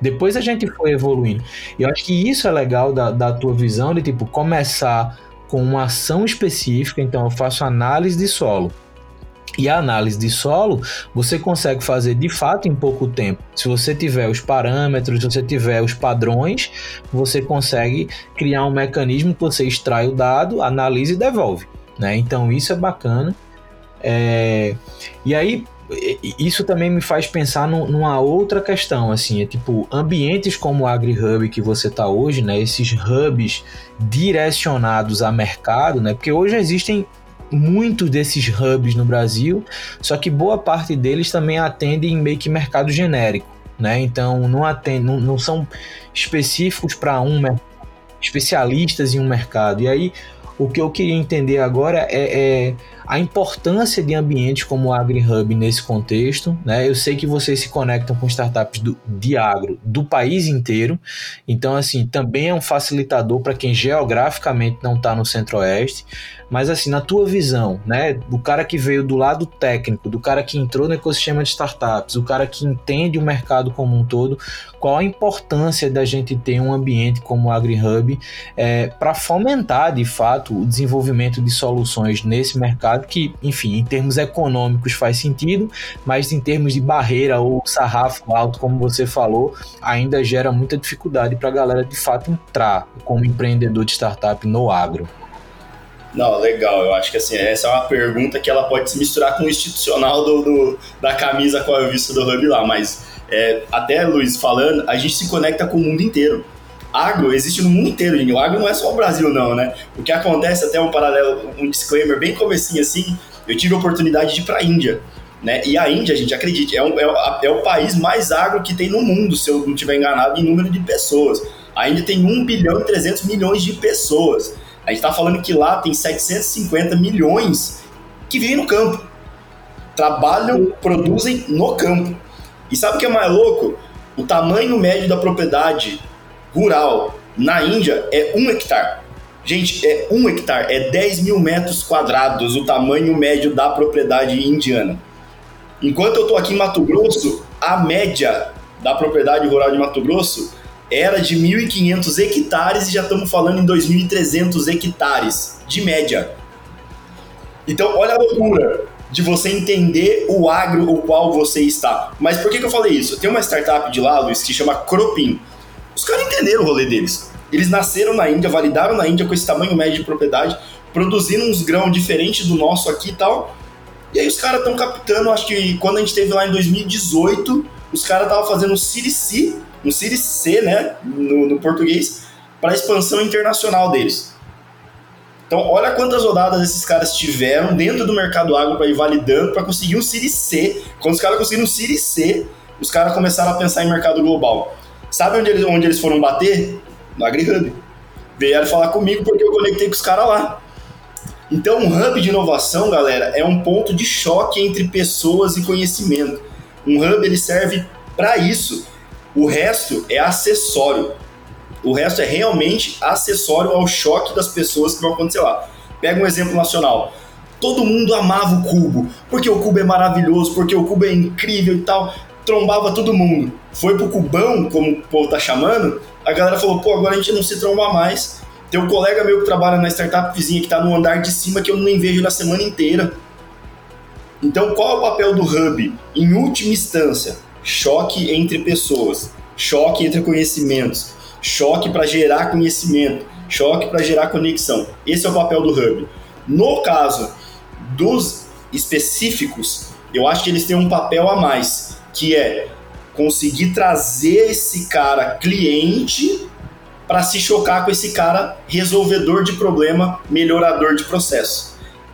B: Depois a gente foi evoluindo. Eu acho que isso é legal da, da tua visão de tipo começar com uma ação específica. Então, eu faço análise de solo. E a análise de solo você consegue fazer de fato em pouco tempo. Se você tiver os parâmetros, se você tiver os padrões, você consegue criar um mecanismo que você extrai o dado, analisa e devolve. Né? Então isso é bacana. É, e aí, isso também me faz pensar numa outra questão, assim, é tipo, ambientes como o AgriHub que você está hoje, né, esses hubs direcionados a mercado, né, porque hoje existem muitos desses hubs no Brasil, só que boa parte deles também atendem meio que mercado genérico, né, então não, atendem, não, não são específicos para um especialistas em um mercado, e aí o que eu queria entender agora é, é a importância de ambientes como o AgriHub nesse contexto. Né? Eu sei que vocês se conectam com startups do, de agro do país inteiro, então, assim, também é um facilitador para quem geograficamente não está no Centro-Oeste. Mas, assim, na tua visão, né, do cara que veio do lado técnico, do cara que entrou no ecossistema de startups, o cara que entende o mercado como um todo, qual a importância da gente ter um ambiente como o AgriHub é, para fomentar, de fato, o desenvolvimento de soluções nesse mercado que, enfim, em termos econômicos faz sentido, mas em termos de barreira ou sarrafo alto, como você falou, ainda gera muita dificuldade para a galera de fato entrar como empreendedor de startup no agro.
A: Não, legal. Eu acho que assim, essa é uma pergunta que ela pode se misturar com o institucional do, do da camisa com a vista do Hub lá, mas é, até, Luiz, falando, a gente se conecta com o mundo inteiro agro existe no mundo inteiro, gente. O agro não é só o Brasil, não, né? O que acontece, até um paralelo, um disclaimer bem comecinho assim, eu tive a oportunidade de ir para a Índia. Né? E a Índia, gente, acredite, é, um, é, é, o país mais agro que tem no mundo, se eu não estiver enganado, em número de pessoas. A Índia tem 1 bilhão e 300 milhões de pessoas. A gente está falando que lá tem 750 milhões que vivem no campo. Trabalham, produzem no campo. E sabe o que é mais louco? O tamanho médio da propriedade rural na Índia é um hectare. Gente, é um hectare, é 10 mil metros quadrados o tamanho médio da propriedade indiana. Enquanto eu estou aqui em Mato Grosso, a média da propriedade rural de Mato Grosso era de 1.500 hectares e já estamos falando em 2.300 hectares de média. Então, olha a loucura de você entender o agro o qual você está. Mas por que, que eu falei isso? Tem uma startup de lá, Luiz, que chama Cropin. Os caras entenderam o rolê deles. Eles nasceram na Índia, validaram na Índia com esse tamanho médio de propriedade, produzindo uns grãos diferentes do nosso aqui e tal. E aí os caras estão captando, acho que quando a gente teve lá em 2018, os caras estavam fazendo um Series C, um Series C, né, no, no português, para a expansão internacional deles. Então, olha quantas rodadas esses caras tiveram dentro do mercado agro para ir validando para conseguir um Series C. Quando os caras conseguiram um Series C, os caras começaram a pensar em mercado global. Sabe onde eles, onde eles foram bater? No AgriHub. Vieram falar comigo porque eu conectei com os caras lá. Então, um hub de inovação, galera, é um ponto de choque entre pessoas e conhecimento. Um hub ele serve para isso. O resto é acessório. O resto é realmente acessório ao choque das pessoas que vão acontecer lá. Pega um exemplo nacional. Todo mundo amava o cubo, porque o cubo é maravilhoso, porque o cubo é incrível e tal. Trombava todo mundo. Foi pro cubão, como o povo tá chamando, a galera falou: pô, agora a gente não se tromba mais tem um colega meu que trabalha na startup vizinha que está no andar de cima que eu nem vejo na semana inteira. Então, qual é o papel do hub? Em última instância, choque entre pessoas, choque entre conhecimentos, choque para gerar conhecimento, choque para gerar conexão. Esse é o papel do hub. No caso dos específicos, eu acho que eles têm um papel a mais, que é conseguir trazer esse cara cliente para se chocar com esse cara resolvedor de problema, melhorador de processo.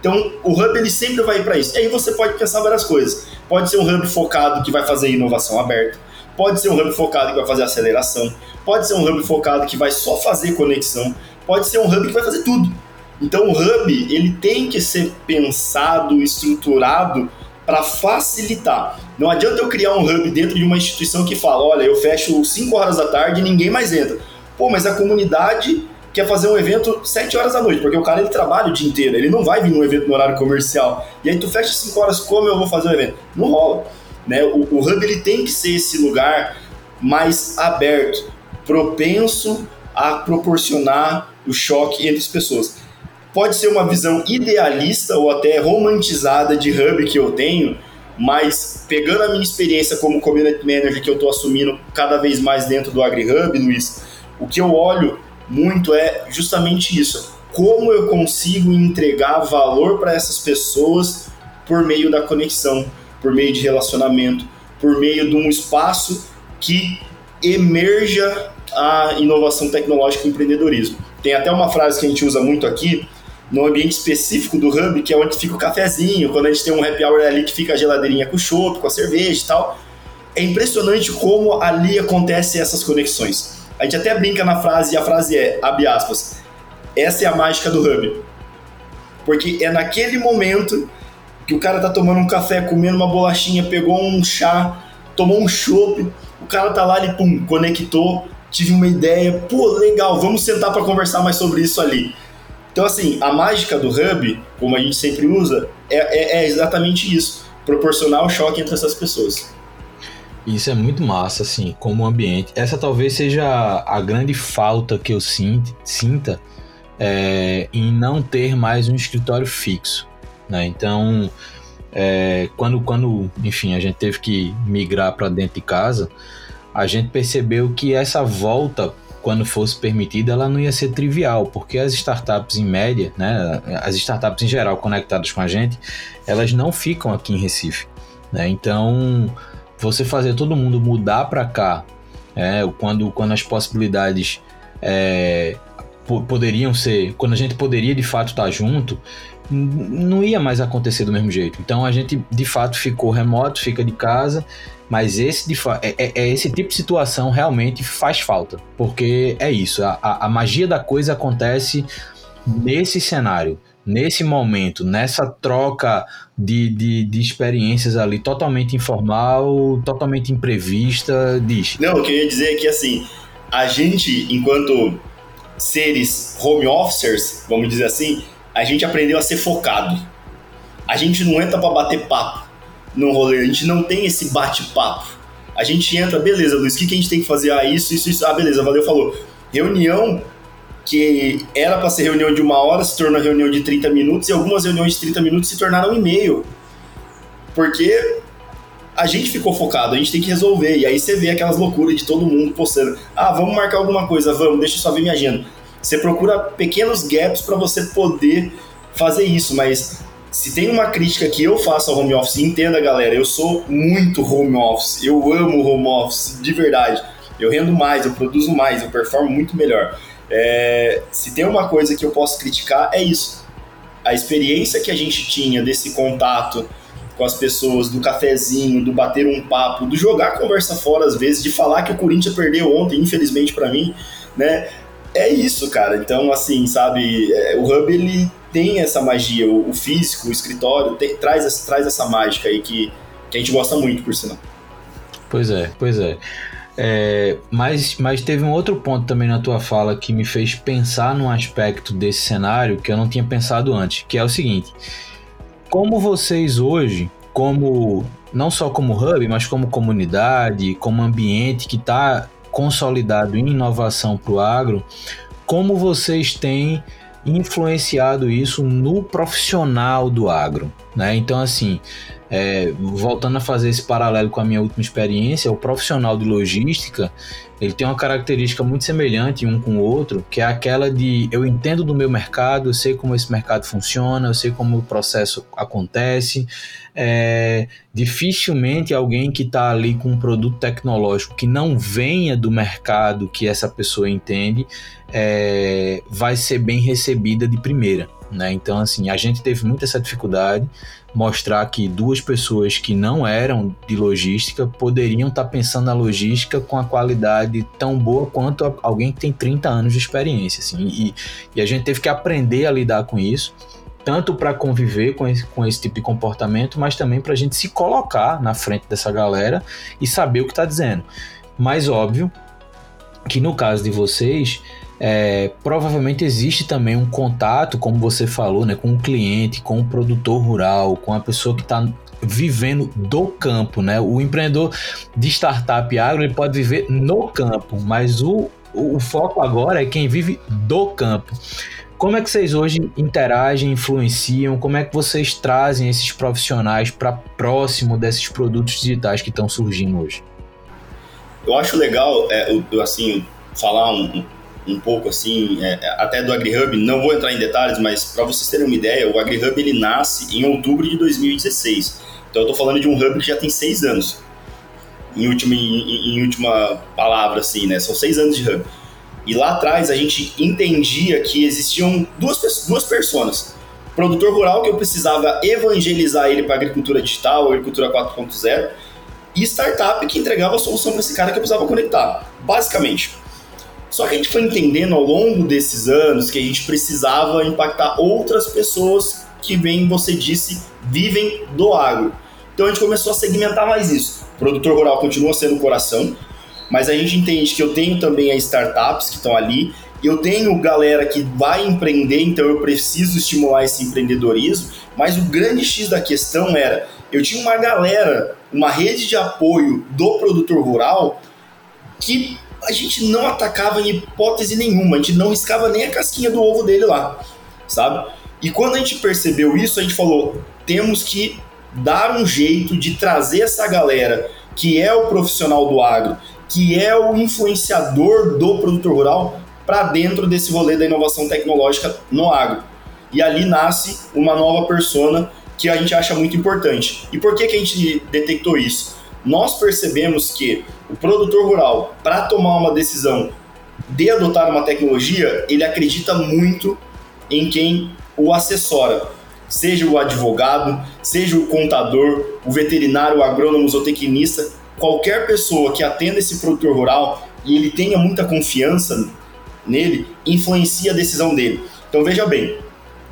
A: Então, o hub ele sempre vai para isso. E aí você pode pensar várias coisas. Pode ser um hub focado que vai fazer inovação aberta, pode ser um hub focado que vai fazer aceleração, pode ser um hub focado que vai só fazer conexão, pode ser um hub que vai fazer tudo. Então, o hub ele tem que ser pensado, estruturado para facilitar. Não adianta eu criar um hub dentro de uma instituição que fala, olha, eu fecho 5 horas da tarde e ninguém mais entra. Pô, mas a comunidade quer fazer um evento 7 horas da noite, porque o cara ele trabalha o dia inteiro, ele não vai vir num evento no horário comercial. E aí tu fecha 5 horas, como eu vou fazer o evento? Não rola. Né? O, o hub ele tem que ser esse lugar mais aberto, propenso a proporcionar o choque entre as pessoas. Pode ser uma visão idealista ou até romantizada de hub que eu tenho, mas pegando a minha experiência como community manager que eu estou assumindo cada vez mais dentro do AgriHub, Luiz, o que eu olho muito é justamente isso. Como eu consigo entregar valor para essas pessoas por meio da conexão, por meio de relacionamento, por meio de um espaço que emerja a inovação tecnológica e empreendedorismo. Tem até uma frase que a gente usa muito aqui, no ambiente específico do hub, que é onde fica o cafezinho, quando a gente tem um happy hour ali que fica a geladeirinha com o com a cerveja e tal. É impressionante como ali acontecem essas conexões. A gente até brinca na frase, e a frase é, abre aspas, essa é a mágica do hub. Porque é naquele momento que o cara tá tomando um café, comendo uma bolachinha, pegou um chá, tomou um chopp, o cara tá lá, ele pum, conectou, tive uma ideia, pô, legal, vamos sentar para conversar mais sobre isso ali. Então, assim, a mágica do hub, como a gente sempre usa, é, é, é exatamente isso: proporcionar o choque entre essas pessoas.
B: Isso é muito massa, assim, como ambiente. Essa talvez seja a grande falta que eu sinta é, em não ter mais um escritório fixo. Né? Então, é, quando, quando, enfim, a gente teve que migrar para dentro de casa, a gente percebeu que essa volta, quando fosse permitida, ela não ia ser trivial, porque as startups em média, né, as startups em geral conectadas com a gente, elas não ficam aqui em Recife. Né? Então, você fazer todo mundo mudar para cá, é, quando, quando as possibilidades é, poderiam ser, quando a gente poderia de fato estar junto, não ia mais acontecer do mesmo jeito. Então a gente de fato ficou remoto, fica de casa, mas esse de é, é, é, esse tipo de situação realmente faz falta, porque é isso, a, a magia da coisa acontece nesse cenário nesse momento, nessa troca de, de, de, experiências ali totalmente informal, totalmente imprevista, diz.
A: Não, o que eu ia dizer é que assim, a gente, enquanto seres home officers, vamos dizer assim, a gente aprendeu a ser focado. A gente não entra para bater papo no rolê, a gente não tem esse bate-papo. A gente entra, beleza, Luiz, o que, que a gente tem que fazer? Ah, isso, isso, isso. Ah, beleza, valeu, falou. Reunião que era para ser reunião de uma hora se tornou reunião de 30 minutos e algumas reuniões de 30 minutos se tornaram um e-mail. Porque a gente ficou focado, a gente tem que resolver. E aí você vê aquelas loucuras de todo mundo postando. Ah, vamos marcar alguma coisa, vamos, deixa eu só ver minha agenda. Você procura pequenos gaps para você poder fazer isso, mas se tem uma crítica que eu faço ao home office, entenda galera, eu sou muito home office, eu amo home office, de verdade. Eu rendo mais, eu produzo mais, eu performo muito melhor. É, se tem uma coisa que eu posso criticar, é isso. A experiência que a gente tinha desse contato com as pessoas, do cafezinho, do bater um papo, do jogar conversa fora às vezes, de falar que o Corinthians perdeu ontem, infelizmente para mim, né? É isso, cara. Então, assim, sabe, é, o Hub ele tem essa magia, o, o físico, o escritório, tem, traz, traz essa mágica aí que, que a gente gosta muito, por sinal.
B: Pois é, pois é. É, mas, mas teve um outro ponto também na tua fala que me fez pensar num aspecto desse cenário que eu não tinha pensado antes, que é o seguinte: como vocês hoje, como não só como hub, mas como comunidade, como ambiente que está consolidado em inovação para o agro, como vocês têm influenciado isso no profissional do agro, né? Então assim, é, voltando a fazer esse paralelo com a minha última experiência, o profissional de logística ele tem uma característica muito semelhante um com o outro, que é aquela de eu entendo do meu mercado, eu sei como esse mercado funciona, eu sei como o processo acontece. É, dificilmente alguém que está ali com um produto tecnológico que não venha do mercado que essa pessoa entende é, vai ser bem recebida de primeira. Né? Então, assim, a gente teve muita essa dificuldade mostrar que duas pessoas que não eram de logística poderiam estar tá pensando na logística com a qualidade tão boa quanto alguém que tem 30 anos de experiência. Assim, e, e a gente teve que aprender a lidar com isso, tanto para conviver com esse, com esse tipo de comportamento, mas também para a gente se colocar na frente dessa galera e saber o que está dizendo. Mas óbvio que no caso de vocês, é, provavelmente existe também um contato, como você falou, né, com o cliente, com o produtor rural, com a pessoa que está vivendo do campo, né? O empreendedor de startup agro ele pode viver no campo, mas o, o foco agora é quem vive do campo. Como é que vocês hoje interagem, influenciam? Como é que vocês trazem esses profissionais para próximo desses produtos digitais que estão surgindo hoje?
A: Eu acho legal, é, assim, falar um, um pouco assim, é, é até do AgriHub, não vou entrar em detalhes, mas para vocês terem uma ideia, o AgriHub ele nasce em outubro de 2016. Então eu estou falando de um hub que já tem seis anos. Em última, em, em última palavra, assim, né? São seis anos de hub. E lá atrás a gente entendia que existiam duas, duas personas. Produtor rural, que eu precisava evangelizar ele para agricultura digital, agricultura 4.0, e startup que entregava a solução para esse cara que eu precisava conectar. Basicamente. Só que a gente foi entendendo ao longo desses anos que a gente precisava impactar outras pessoas que, bem você disse, vivem do agro. Então a gente começou a segmentar mais isso. O produtor rural continua sendo o coração, mas a gente entende que eu tenho também as startups que estão ali, eu tenho galera que vai empreender, então eu preciso estimular esse empreendedorismo, mas o grande X da questão era, eu tinha uma galera, uma rede de apoio do produtor rural que a gente não atacava em hipótese nenhuma, a gente não riscava nem a casquinha do ovo dele lá, sabe? E quando a gente percebeu isso, a gente falou: temos que dar um jeito de trazer essa galera que é o profissional do agro, que é o influenciador do produtor rural, para dentro desse rolê da inovação tecnológica no agro. E ali nasce uma nova persona que a gente acha muito importante. E por que, que a gente detectou isso? Nós percebemos que o produtor rural, para tomar uma decisão de adotar uma tecnologia, ele acredita muito em quem o assessora, seja o advogado, seja o contador, o veterinário, o agrônomo, o zootecnista, qualquer pessoa que atenda esse produtor rural e ele tenha muita confiança nele, influencia a decisão dele. Então veja bem,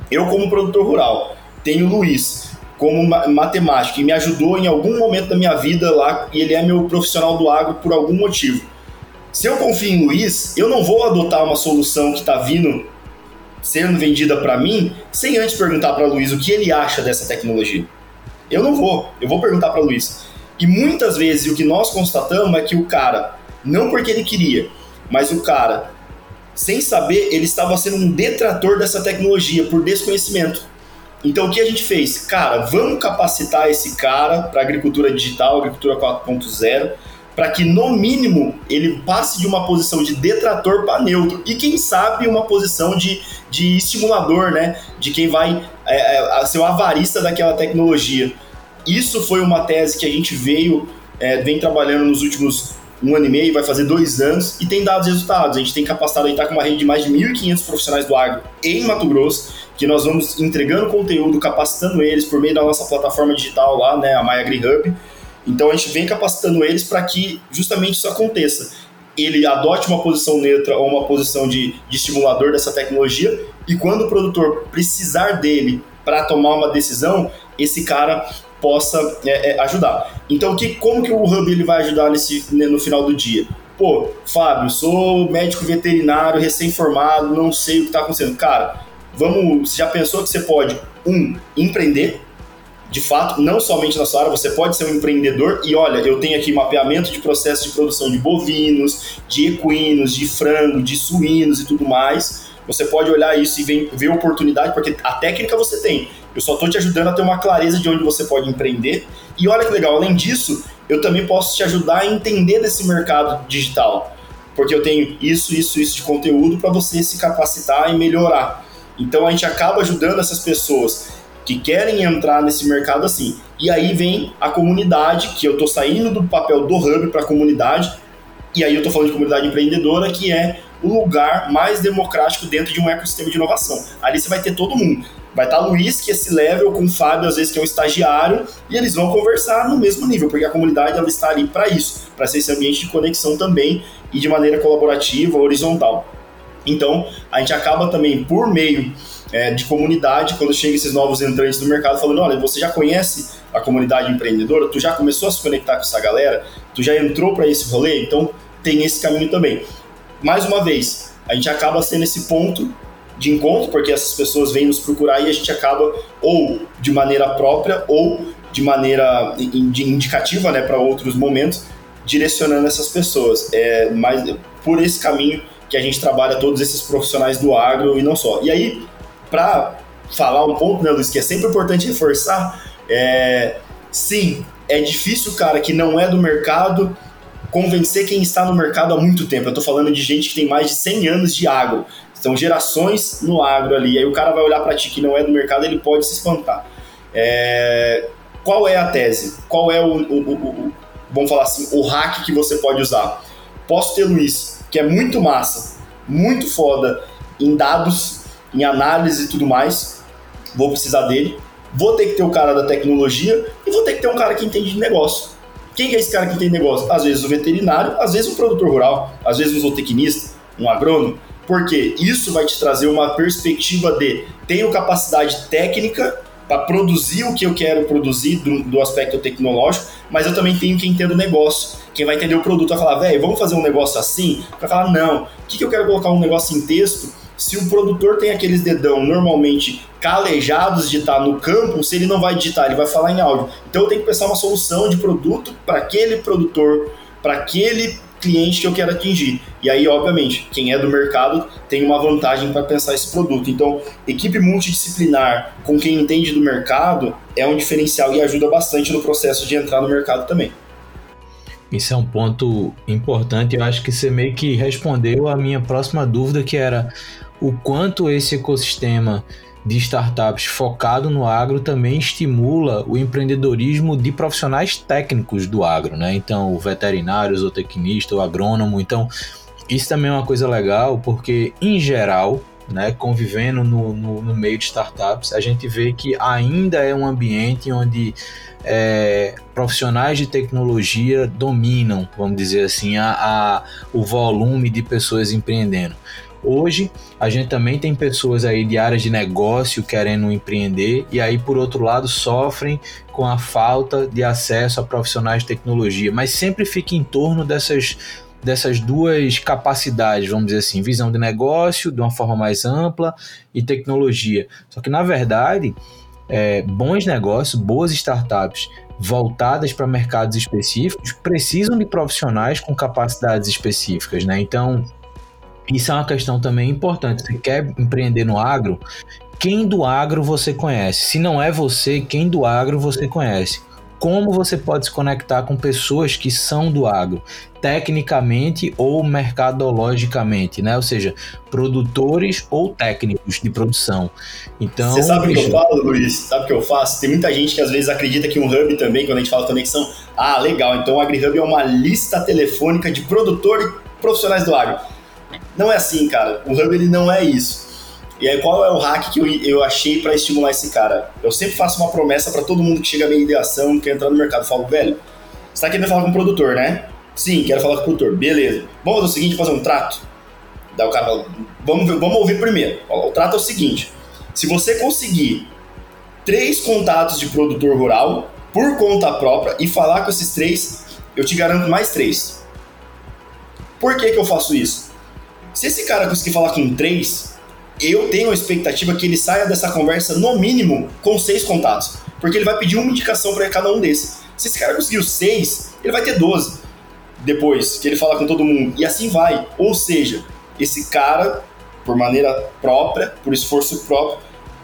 A: eu como produtor rural tenho o Luiz, como matemático e me ajudou em algum momento da minha vida lá e ele é meu profissional do agro por algum motivo. Se eu confio em Luiz, eu não vou adotar uma solução que está vindo sendo vendida para mim sem antes perguntar para Luiz o que ele acha dessa tecnologia. Eu não vou, eu vou perguntar para Luiz. E muitas vezes o que nós constatamos é que o cara, não porque ele queria, mas o cara, sem saber, ele estava sendo um detrator dessa tecnologia por desconhecimento. Então o que a gente fez? Cara, vamos capacitar esse cara para agricultura digital, agricultura 4.0 para que no mínimo ele passe de uma posição de detrator para neutro e quem sabe uma posição de, de estimulador, né? De quem vai é, é, ser o avarista daquela tecnologia. Isso foi uma tese que a gente veio, é, vem trabalhando nos últimos um ano e meio, vai fazer dois anos e tem dado resultados. A gente tem capacitado, a gente está com uma rede de mais de 1.500 profissionais do agro em Mato Grosso, que nós vamos entregando conteúdo, capacitando eles por meio da nossa plataforma digital lá, né, a Maia Hub então a gente vem capacitando eles para que justamente isso aconteça. Ele adote uma posição neutra ou uma posição de, de estimulador dessa tecnologia e quando o produtor precisar dele para tomar uma decisão, esse cara possa é, é, ajudar. Então, que, como que o Hub ele vai ajudar nesse, né, no final do dia? Pô, Fábio, sou médico veterinário, recém-formado, não sei o que está acontecendo. Cara, vamos. Já pensou que você pode, um, empreender, de fato, não somente na sua área, você pode ser um empreendedor e olha, eu tenho aqui mapeamento de processo de produção de bovinos, de equinos, de frango, de suínos e tudo mais. Você pode olhar isso e ver, ver oportunidade, porque a técnica você tem. Eu só estou te ajudando a ter uma clareza de onde você pode empreender. E olha que legal, além disso, eu também posso te ajudar a entender desse mercado digital. Porque eu tenho isso, isso, isso de conteúdo para você se capacitar e melhorar. Então a gente acaba ajudando essas pessoas que querem entrar nesse mercado assim. E aí vem a comunidade, que eu estou saindo do papel do hub para a comunidade, e aí eu estou falando de comunidade empreendedora, que é o lugar mais democrático dentro de um ecossistema de inovação. Ali você vai ter todo mundo. Vai estar Luiz, que é esse level, com o Fábio, às vezes, que é um estagiário, e eles vão conversar no mesmo nível, porque a comunidade ela está ali para isso, para ser esse ambiente de conexão também e de maneira colaborativa, horizontal. Então, a gente acaba também, por meio é, de comunidade, quando chega esses novos entrantes no mercado, falando: olha, você já conhece a comunidade empreendedora, tu já começou a se conectar com essa galera, tu já entrou para esse rolê, então tem esse caminho também. Mais uma vez, a gente acaba sendo esse ponto de encontro, porque essas pessoas vêm nos procurar e a gente acaba, ou de maneira própria, ou de maneira indicativa né, para outros momentos, direcionando essas pessoas. É mais por esse caminho que a gente trabalha todos esses profissionais do agro e não só. E aí, para falar um ponto, né, Luiz, que é sempre importante reforçar, é, sim, é difícil cara que não é do mercado convencer quem está no mercado há muito tempo. Eu estou falando de gente que tem mais de 100 anos de agro. São gerações no agro ali. Aí o cara vai olhar para ti que não é do mercado, ele pode se espantar. É, qual é a tese? Qual é o, o, o, o, vamos falar assim, o hack que você pode usar? Posso ter Luiz, que é muito massa, muito foda em dados, em análise e tudo mais. Vou precisar dele. Vou ter que ter o cara da tecnologia e vou ter que ter um cara que entende de negócio. Quem é esse cara que entende negócio? Às vezes o veterinário, às vezes um produtor rural, às vezes um zootecnista, um agrônomo. Porque isso vai te trazer uma perspectiva de tenho capacidade técnica para produzir o que eu quero produzir do, do, aspecto tecnológico, mas eu também tenho que entender o negócio. Quem vai entender o produto vai falar, velho, vamos fazer um negócio assim? Vai falar, não. O que, que eu quero colocar um negócio em texto se o produtor tem aqueles dedão normalmente calejados de estar no campo, se ele não vai digitar, ele vai falar em áudio. Então eu tenho que pensar uma solução de produto para aquele produtor, para aquele cliente que eu quero atingir. E aí, obviamente, quem é do mercado tem uma vantagem para pensar esse produto. Então, equipe multidisciplinar com quem entende do mercado é um diferencial e ajuda bastante no processo de entrar no mercado também.
B: Isso é um ponto importante. Eu acho que você meio que respondeu a minha próxima dúvida, que era o quanto esse ecossistema de startups focado no agro também estimula o empreendedorismo de profissionais técnicos do agro, né? Então, o veterinário, o zootecnista, o agrônomo. Então, isso também é uma coisa legal, porque, em geral, né, convivendo no, no, no, meio de startups, a gente vê que ainda é um ambiente onde é, profissionais de tecnologia dominam, vamos dizer assim, a, a, o volume de pessoas empreendendo. Hoje, a gente também tem pessoas aí de áreas de negócio querendo empreender e aí, por outro lado, sofrem com a falta de acesso a profissionais de tecnologia, mas sempre fica em torno dessas dessas duas capacidades, vamos dizer assim, visão de negócio de uma forma mais ampla e tecnologia. Só que, na verdade, é, bons negócios, boas startups voltadas para mercados específicos precisam de profissionais com capacidades específicas, né? Então, isso é uma questão também importante. Você quer empreender no agro? Quem do agro você conhece? Se não é você, quem do agro você conhece? Como você pode se conectar com pessoas que são do agro, tecnicamente ou mercadologicamente, né? Ou seja, produtores ou técnicos de produção. Então,
A: você sabe o que eu falo, Luiz? Sabe o que eu faço? Tem muita gente que às vezes acredita que um hub também, quando a gente fala conexão, ah, legal, então o AgriHub é uma lista telefônica de produtor e profissionais do agro. Não é assim, cara. O hub ele não é isso. E aí, qual é o hack que eu, eu achei para estimular esse cara? Eu sempre faço uma promessa para todo mundo que chega à minha ideação, que entrar no mercado. Eu falo, velho, você tá querendo falar com o produtor, né? Sim, quero falar com o produtor. Beleza. Vamos fazer o seguinte, fazer um trato? Daí o cara fala, vamos, vamos ouvir primeiro. O trato é o seguinte, se você conseguir três contatos de produtor rural por conta própria e falar com esses três, eu te garanto mais três. Por que que eu faço isso? Se esse cara conseguir falar com três, eu tenho a expectativa que ele saia dessa conversa, no mínimo, com seis contatos. Porque ele vai pedir uma indicação para cada um desses. Se esse cara conseguiu seis, ele vai ter 12 depois que ele fala com todo mundo. E assim vai. Ou seja, esse cara, por maneira própria, por esforço próprio,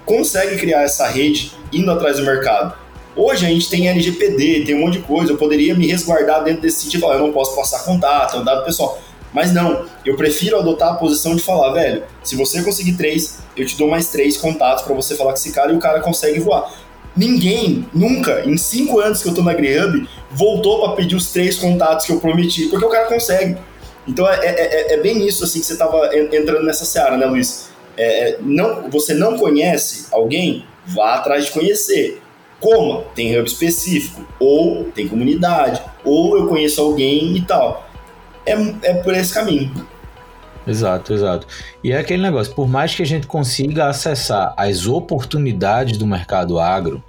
A: consegue criar essa rede indo atrás do mercado. Hoje a gente tem LGPD, tem um monte de coisa. Eu poderia me resguardar dentro desse sentido, falar, eu não posso passar contato, é um dado pessoal. Mas não, eu prefiro adotar a posição de falar, velho, se você conseguir três, eu te dou mais três contatos para você falar com esse cara e o cara consegue voar. Ninguém, nunca, em cinco anos que eu tô na GreenHub, voltou para pedir os três contatos que eu prometi, porque o cara consegue. Então é, é, é, é bem isso assim que você tava entrando nessa seara, né, Luiz? É, é, não, você não conhece alguém, vá atrás de conhecer. Como? Tem hub específico, ou tem comunidade, ou eu conheço alguém e tal é, é por esse caminho.
B: Exato, exato. E é aquele negócio, por mais que a gente consiga acessar as oportunidades do mercado agro,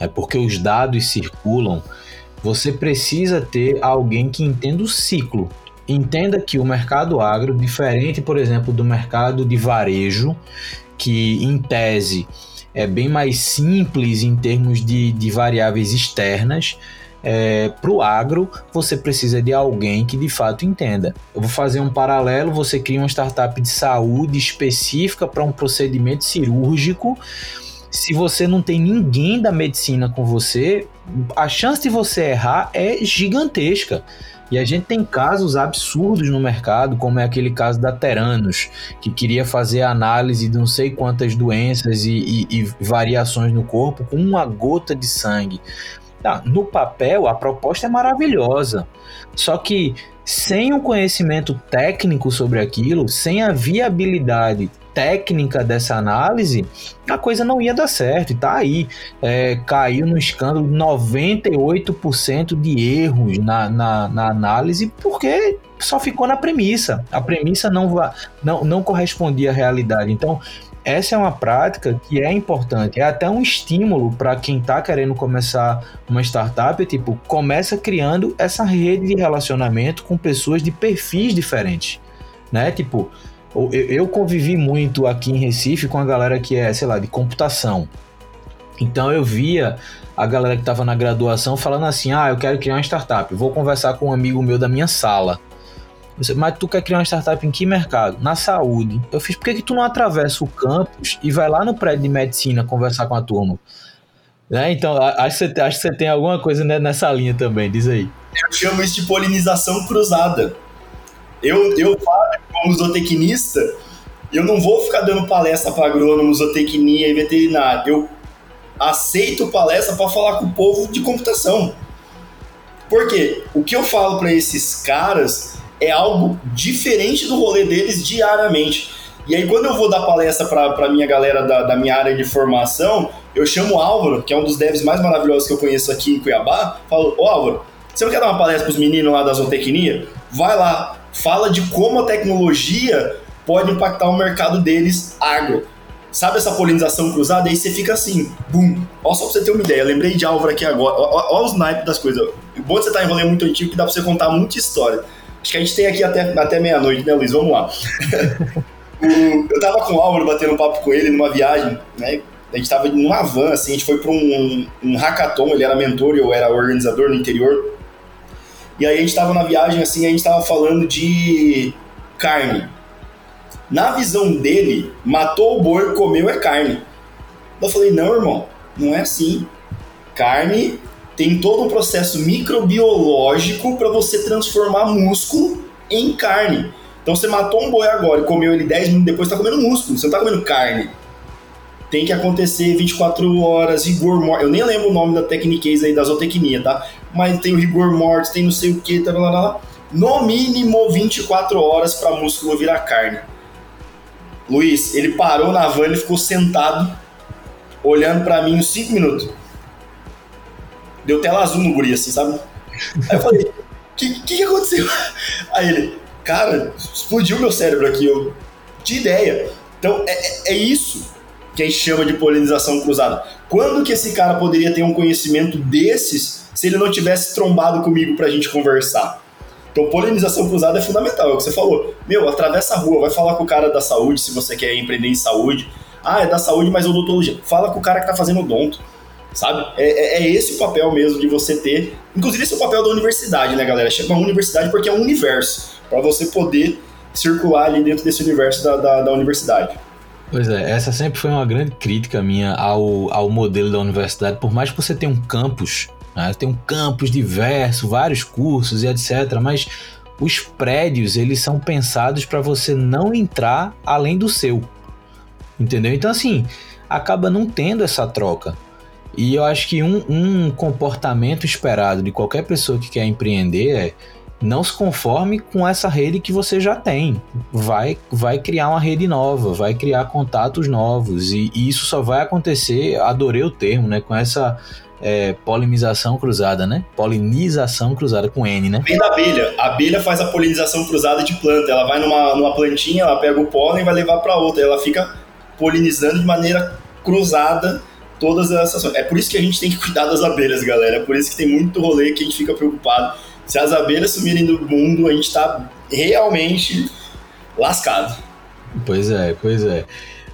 B: é porque os dados circulam, você precisa ter alguém que entenda o ciclo. Entenda que o mercado agro, diferente, por exemplo, do mercado de varejo, que em tese é bem mais simples em termos de, de variáveis externas, é, para o agro, você precisa de alguém que de fato entenda. Eu vou fazer um paralelo: você cria uma startup de saúde específica para um procedimento cirúrgico. Se você não tem ninguém da medicina com você, a chance de você errar é gigantesca. E a gente tem casos absurdos no mercado, como é aquele caso da Teranos, que queria fazer análise de não sei quantas doenças e, e, e variações no corpo com uma gota de sangue. Tá, no papel, a proposta é maravilhosa. Só que sem o um conhecimento técnico sobre aquilo, sem a viabilidade técnica dessa análise, a coisa não ia dar certo. E tá aí. É, caiu no escândalo 98% de erros na, na, na, análise, porque só ficou na premissa. A premissa não, não, não correspondia à realidade. Então, essa é uma prática que é importante, é até um estímulo para quem está querendo começar uma startup, tipo, começa criando essa rede de relacionamento com pessoas de perfis diferentes, né? Tipo, eu convivi muito aqui em Recife com a galera que é, sei lá, de computação. Então eu via a galera que estava na graduação falando assim: ah, eu quero criar uma startup, vou conversar com um amigo meu da minha sala. Mas tu quer criar uma startup em que mercado? Na saúde. Eu fiz, por que, que tu não atravessa o campus e vai lá no prédio de medicina conversar com a turma? Né? Então, acho que, você, acho que você tem alguma coisa nessa linha também, diz aí.
A: Eu chamo isso de polinização cruzada. Eu, eu como zootecnista, eu não vou ficar dando palestra para agrônomo, zootecnia e veterinário. Eu aceito palestra para falar com o povo de computação. Por quê? O que eu falo para esses caras é algo diferente do rolê deles diariamente. E aí, quando eu vou dar palestra para minha galera da, da, minha área de formação, eu chamo o Álvaro, que é um dos devs mais maravilhosos que eu conheço aqui em Cuiabá, falo, ô Álvaro, você não quer dar uma palestra para os meninos lá da zootecnia? Vai lá, fala de como a tecnologia pode impactar o mercado deles agro. Sabe essa polinização cruzada? Aí você fica assim, bum. Ó, só pra você ter uma ideia, eu lembrei de Álvaro aqui agora. Ó os naipes das coisas. O bom de você estar tá em rolê muito antigo que dá pra você contar muita história. Acho que a gente tem aqui até, até meia-noite, né, Luiz? Vamos lá. eu tava com o Álvaro batendo papo com ele numa viagem, né? A gente tava numa van, assim, a gente foi para um, um hackathon, ele era mentor e eu era organizador no interior. E aí a gente tava na viagem, assim, a gente tava falando de carne. Na visão dele, matou o boi, comeu é carne. Eu falei, não, irmão, não é assim. Carne tem todo um processo microbiológico para você transformar músculo em carne. Então você matou um boi agora e comeu ele 10 minutos depois, está comendo músculo, você não está comendo carne. Tem que acontecer 24 horas, rigor mortis. Eu nem lembro o nome da tecniquez aí da zootecnia, tá? Mas tem o rigor mortis, tem não sei o que, tá, lá, lá, lá. No mínimo 24 horas para músculo virar carne. Luiz, ele parou na van, ele ficou sentado, olhando para mim uns 5 minutos. Deu tela azul no guri, assim, sabe? Aí eu falei, o que, que, aconteceu? Aí ele, cara, explodiu meu cérebro aqui, eu tinha ideia. Então, é, é, é isso que a gente chama de polinização cruzada. Quando que esse cara poderia ter um conhecimento desses se ele não tivesse trombado comigo pra gente conversar? Então, polinização cruzada é fundamental, é o que você falou. Meu, atravessa a rua, vai falar com o cara da saúde, se você quer empreender em saúde. Ah, é da saúde, mas odontologia. Fala com o cara que tá fazendo odonto sabe? É, é, é, esse o papel mesmo de você ter. Inclusive, esse é o papel da universidade, né, galera? Chama universidade porque é um universo, para você poder circular ali dentro desse universo da, da, da, universidade.
B: Pois é, essa sempre foi uma grande crítica minha ao, ao modelo da universidade. Por mais que você tenha um campus, né, tem um campus diverso, vários cursos e etc., mas os prédios eles são pensados para você não entrar além do seu. Entendeu? Então, assim, acaba não tendo essa troca. E eu acho que um, um comportamento esperado de qualquer pessoa que quer empreender é não se conforme com essa rede que você já tem. Vai, vai criar uma rede nova, vai criar contatos novos. E, e isso só vai acontecer, adorei o termo, né? Com essa é, polinização cruzada, né? Polinização cruzada com N, né?
A: Vem da abelha. A abelha faz a polinização cruzada de planta. Ela vai numa, numa plantinha, ela pega o pólen e vai levar para outra. Ela fica polinizando de maneira cruzada todas essas. É por isso que a gente tem que cuidar das abelhas, galera. É por isso que tem muito rolê que a gente fica preocupado. Se as abelhas sumirem do mundo, a gente tá realmente lascado.
B: Pois é, pois é.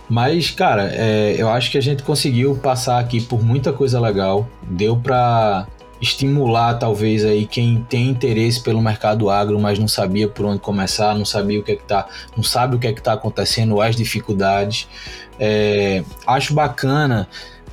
B: Mas, cara, é, eu acho que a gente conseguiu passar aqui por muita coisa legal. Deu para estimular, talvez, aí quem tem interesse pelo mercado agro, mas não sabia por onde começar, não sabia o que é que tá, não sabe o que é que tá acontecendo, as dificuldades. É, acho bacana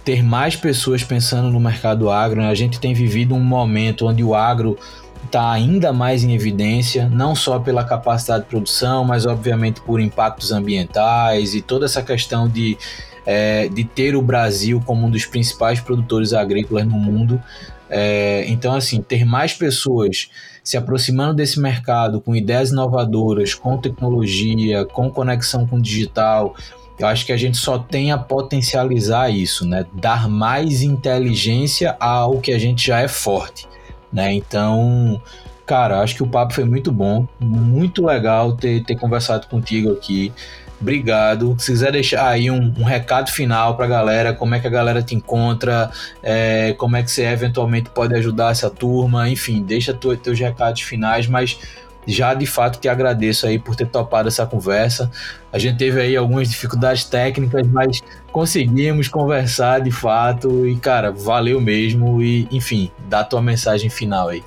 B: ter mais pessoas pensando no mercado agro. Né? A gente tem vivido um momento onde o agro está ainda mais em evidência, não só pela capacidade de produção, mas obviamente por impactos ambientais e toda essa questão de, é, de ter o Brasil como um dos principais produtores agrícolas no mundo. É, então, assim, ter mais pessoas se aproximando desse mercado com ideias inovadoras, com tecnologia, com conexão com o digital, eu acho que a gente só tem a potencializar isso, né? Dar mais inteligência ao que a gente já é forte, né? Então, cara, acho que o papo foi muito bom, muito legal ter, ter conversado contigo aqui. Obrigado. Se quiser deixar aí um, um recado final para a galera, como é que a galera te encontra, é, como é que você eventualmente pode ajudar essa turma, enfim, deixa tu, teus recados finais, mas já de fato te agradeço aí por ter topado essa conversa. A gente teve aí algumas dificuldades técnicas, mas conseguimos conversar de fato e, cara, valeu mesmo. E, enfim, dá tua mensagem final aí.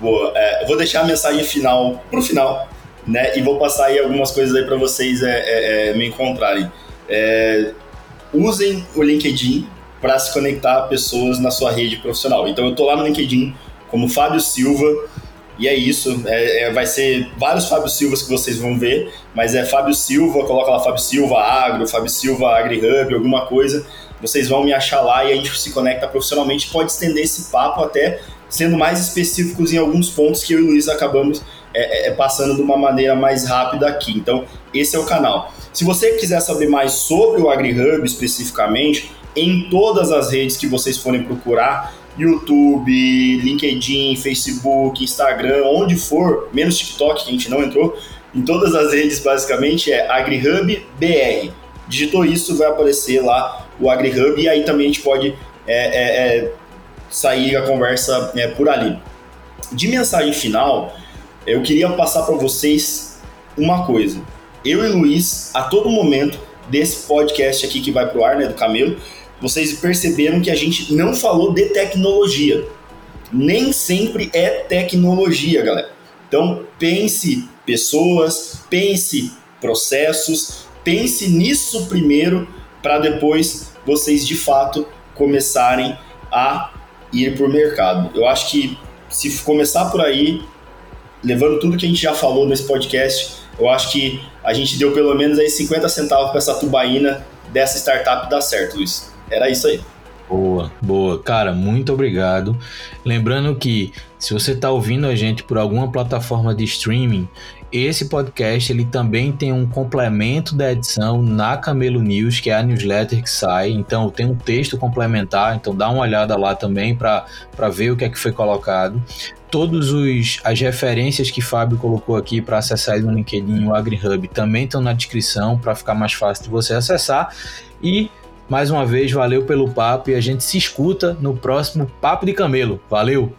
A: Boa, é, vou deixar a mensagem final pro final, né? E vou passar aí algumas coisas aí para vocês é, é, é, me encontrarem. É, usem o LinkedIn para se conectar a pessoas na sua rede profissional. Então eu tô lá no LinkedIn como Fábio Silva. E é isso, é, é, vai ser vários Fábio Silvas que vocês vão ver, mas é Fábio Silva, coloca lá Fábio Silva Agro, Fábio Silva AgriHub, alguma coisa, vocês vão me achar lá e a gente se conecta profissionalmente, pode estender esse papo até sendo mais específicos em alguns pontos que eu e o Luiz acabamos é, é, é passando de uma maneira mais rápida aqui. Então, esse é o canal. Se você quiser saber mais sobre o AgriHub especificamente, em todas as redes que vocês forem procurar, YouTube, LinkedIn, Facebook, Instagram, onde for, menos TikTok, que a gente não entrou, em todas as redes basicamente é AgriHub BR. Digitou isso, vai aparecer lá o AgriHub e aí também a gente pode é, é, é, sair a conversa é, por ali. De mensagem final, eu queria passar para vocês uma coisa. Eu e Luiz, a todo momento desse podcast aqui que vai pro ar, né, do Camelo, vocês perceberam que a gente não falou de tecnologia. Nem sempre é tecnologia, galera. Então, pense pessoas, pense processos, pense nisso primeiro para depois vocês de fato começarem a ir para o mercado. Eu acho que se começar por aí, levando tudo que a gente já falou nesse podcast, eu acho que a gente deu pelo menos aí 50 centavos para essa tubaína dessa startup dar certo, Luiz. Era isso aí.
B: Boa, boa. Cara, muito obrigado. Lembrando que se você está ouvindo a gente por alguma plataforma de streaming, esse podcast ele também tem um complemento da edição na Camelo News, que é a newsletter que sai. Então tem um texto complementar, então dá uma olhada lá também para ver o que é que foi colocado. Todas as referências que Fábio colocou aqui para acessar no LinkedIn o AgriHub também estão na descrição para ficar mais fácil de você acessar. E mais uma vez, valeu pelo papo e a gente se escuta no próximo Papo de Camelo. Valeu!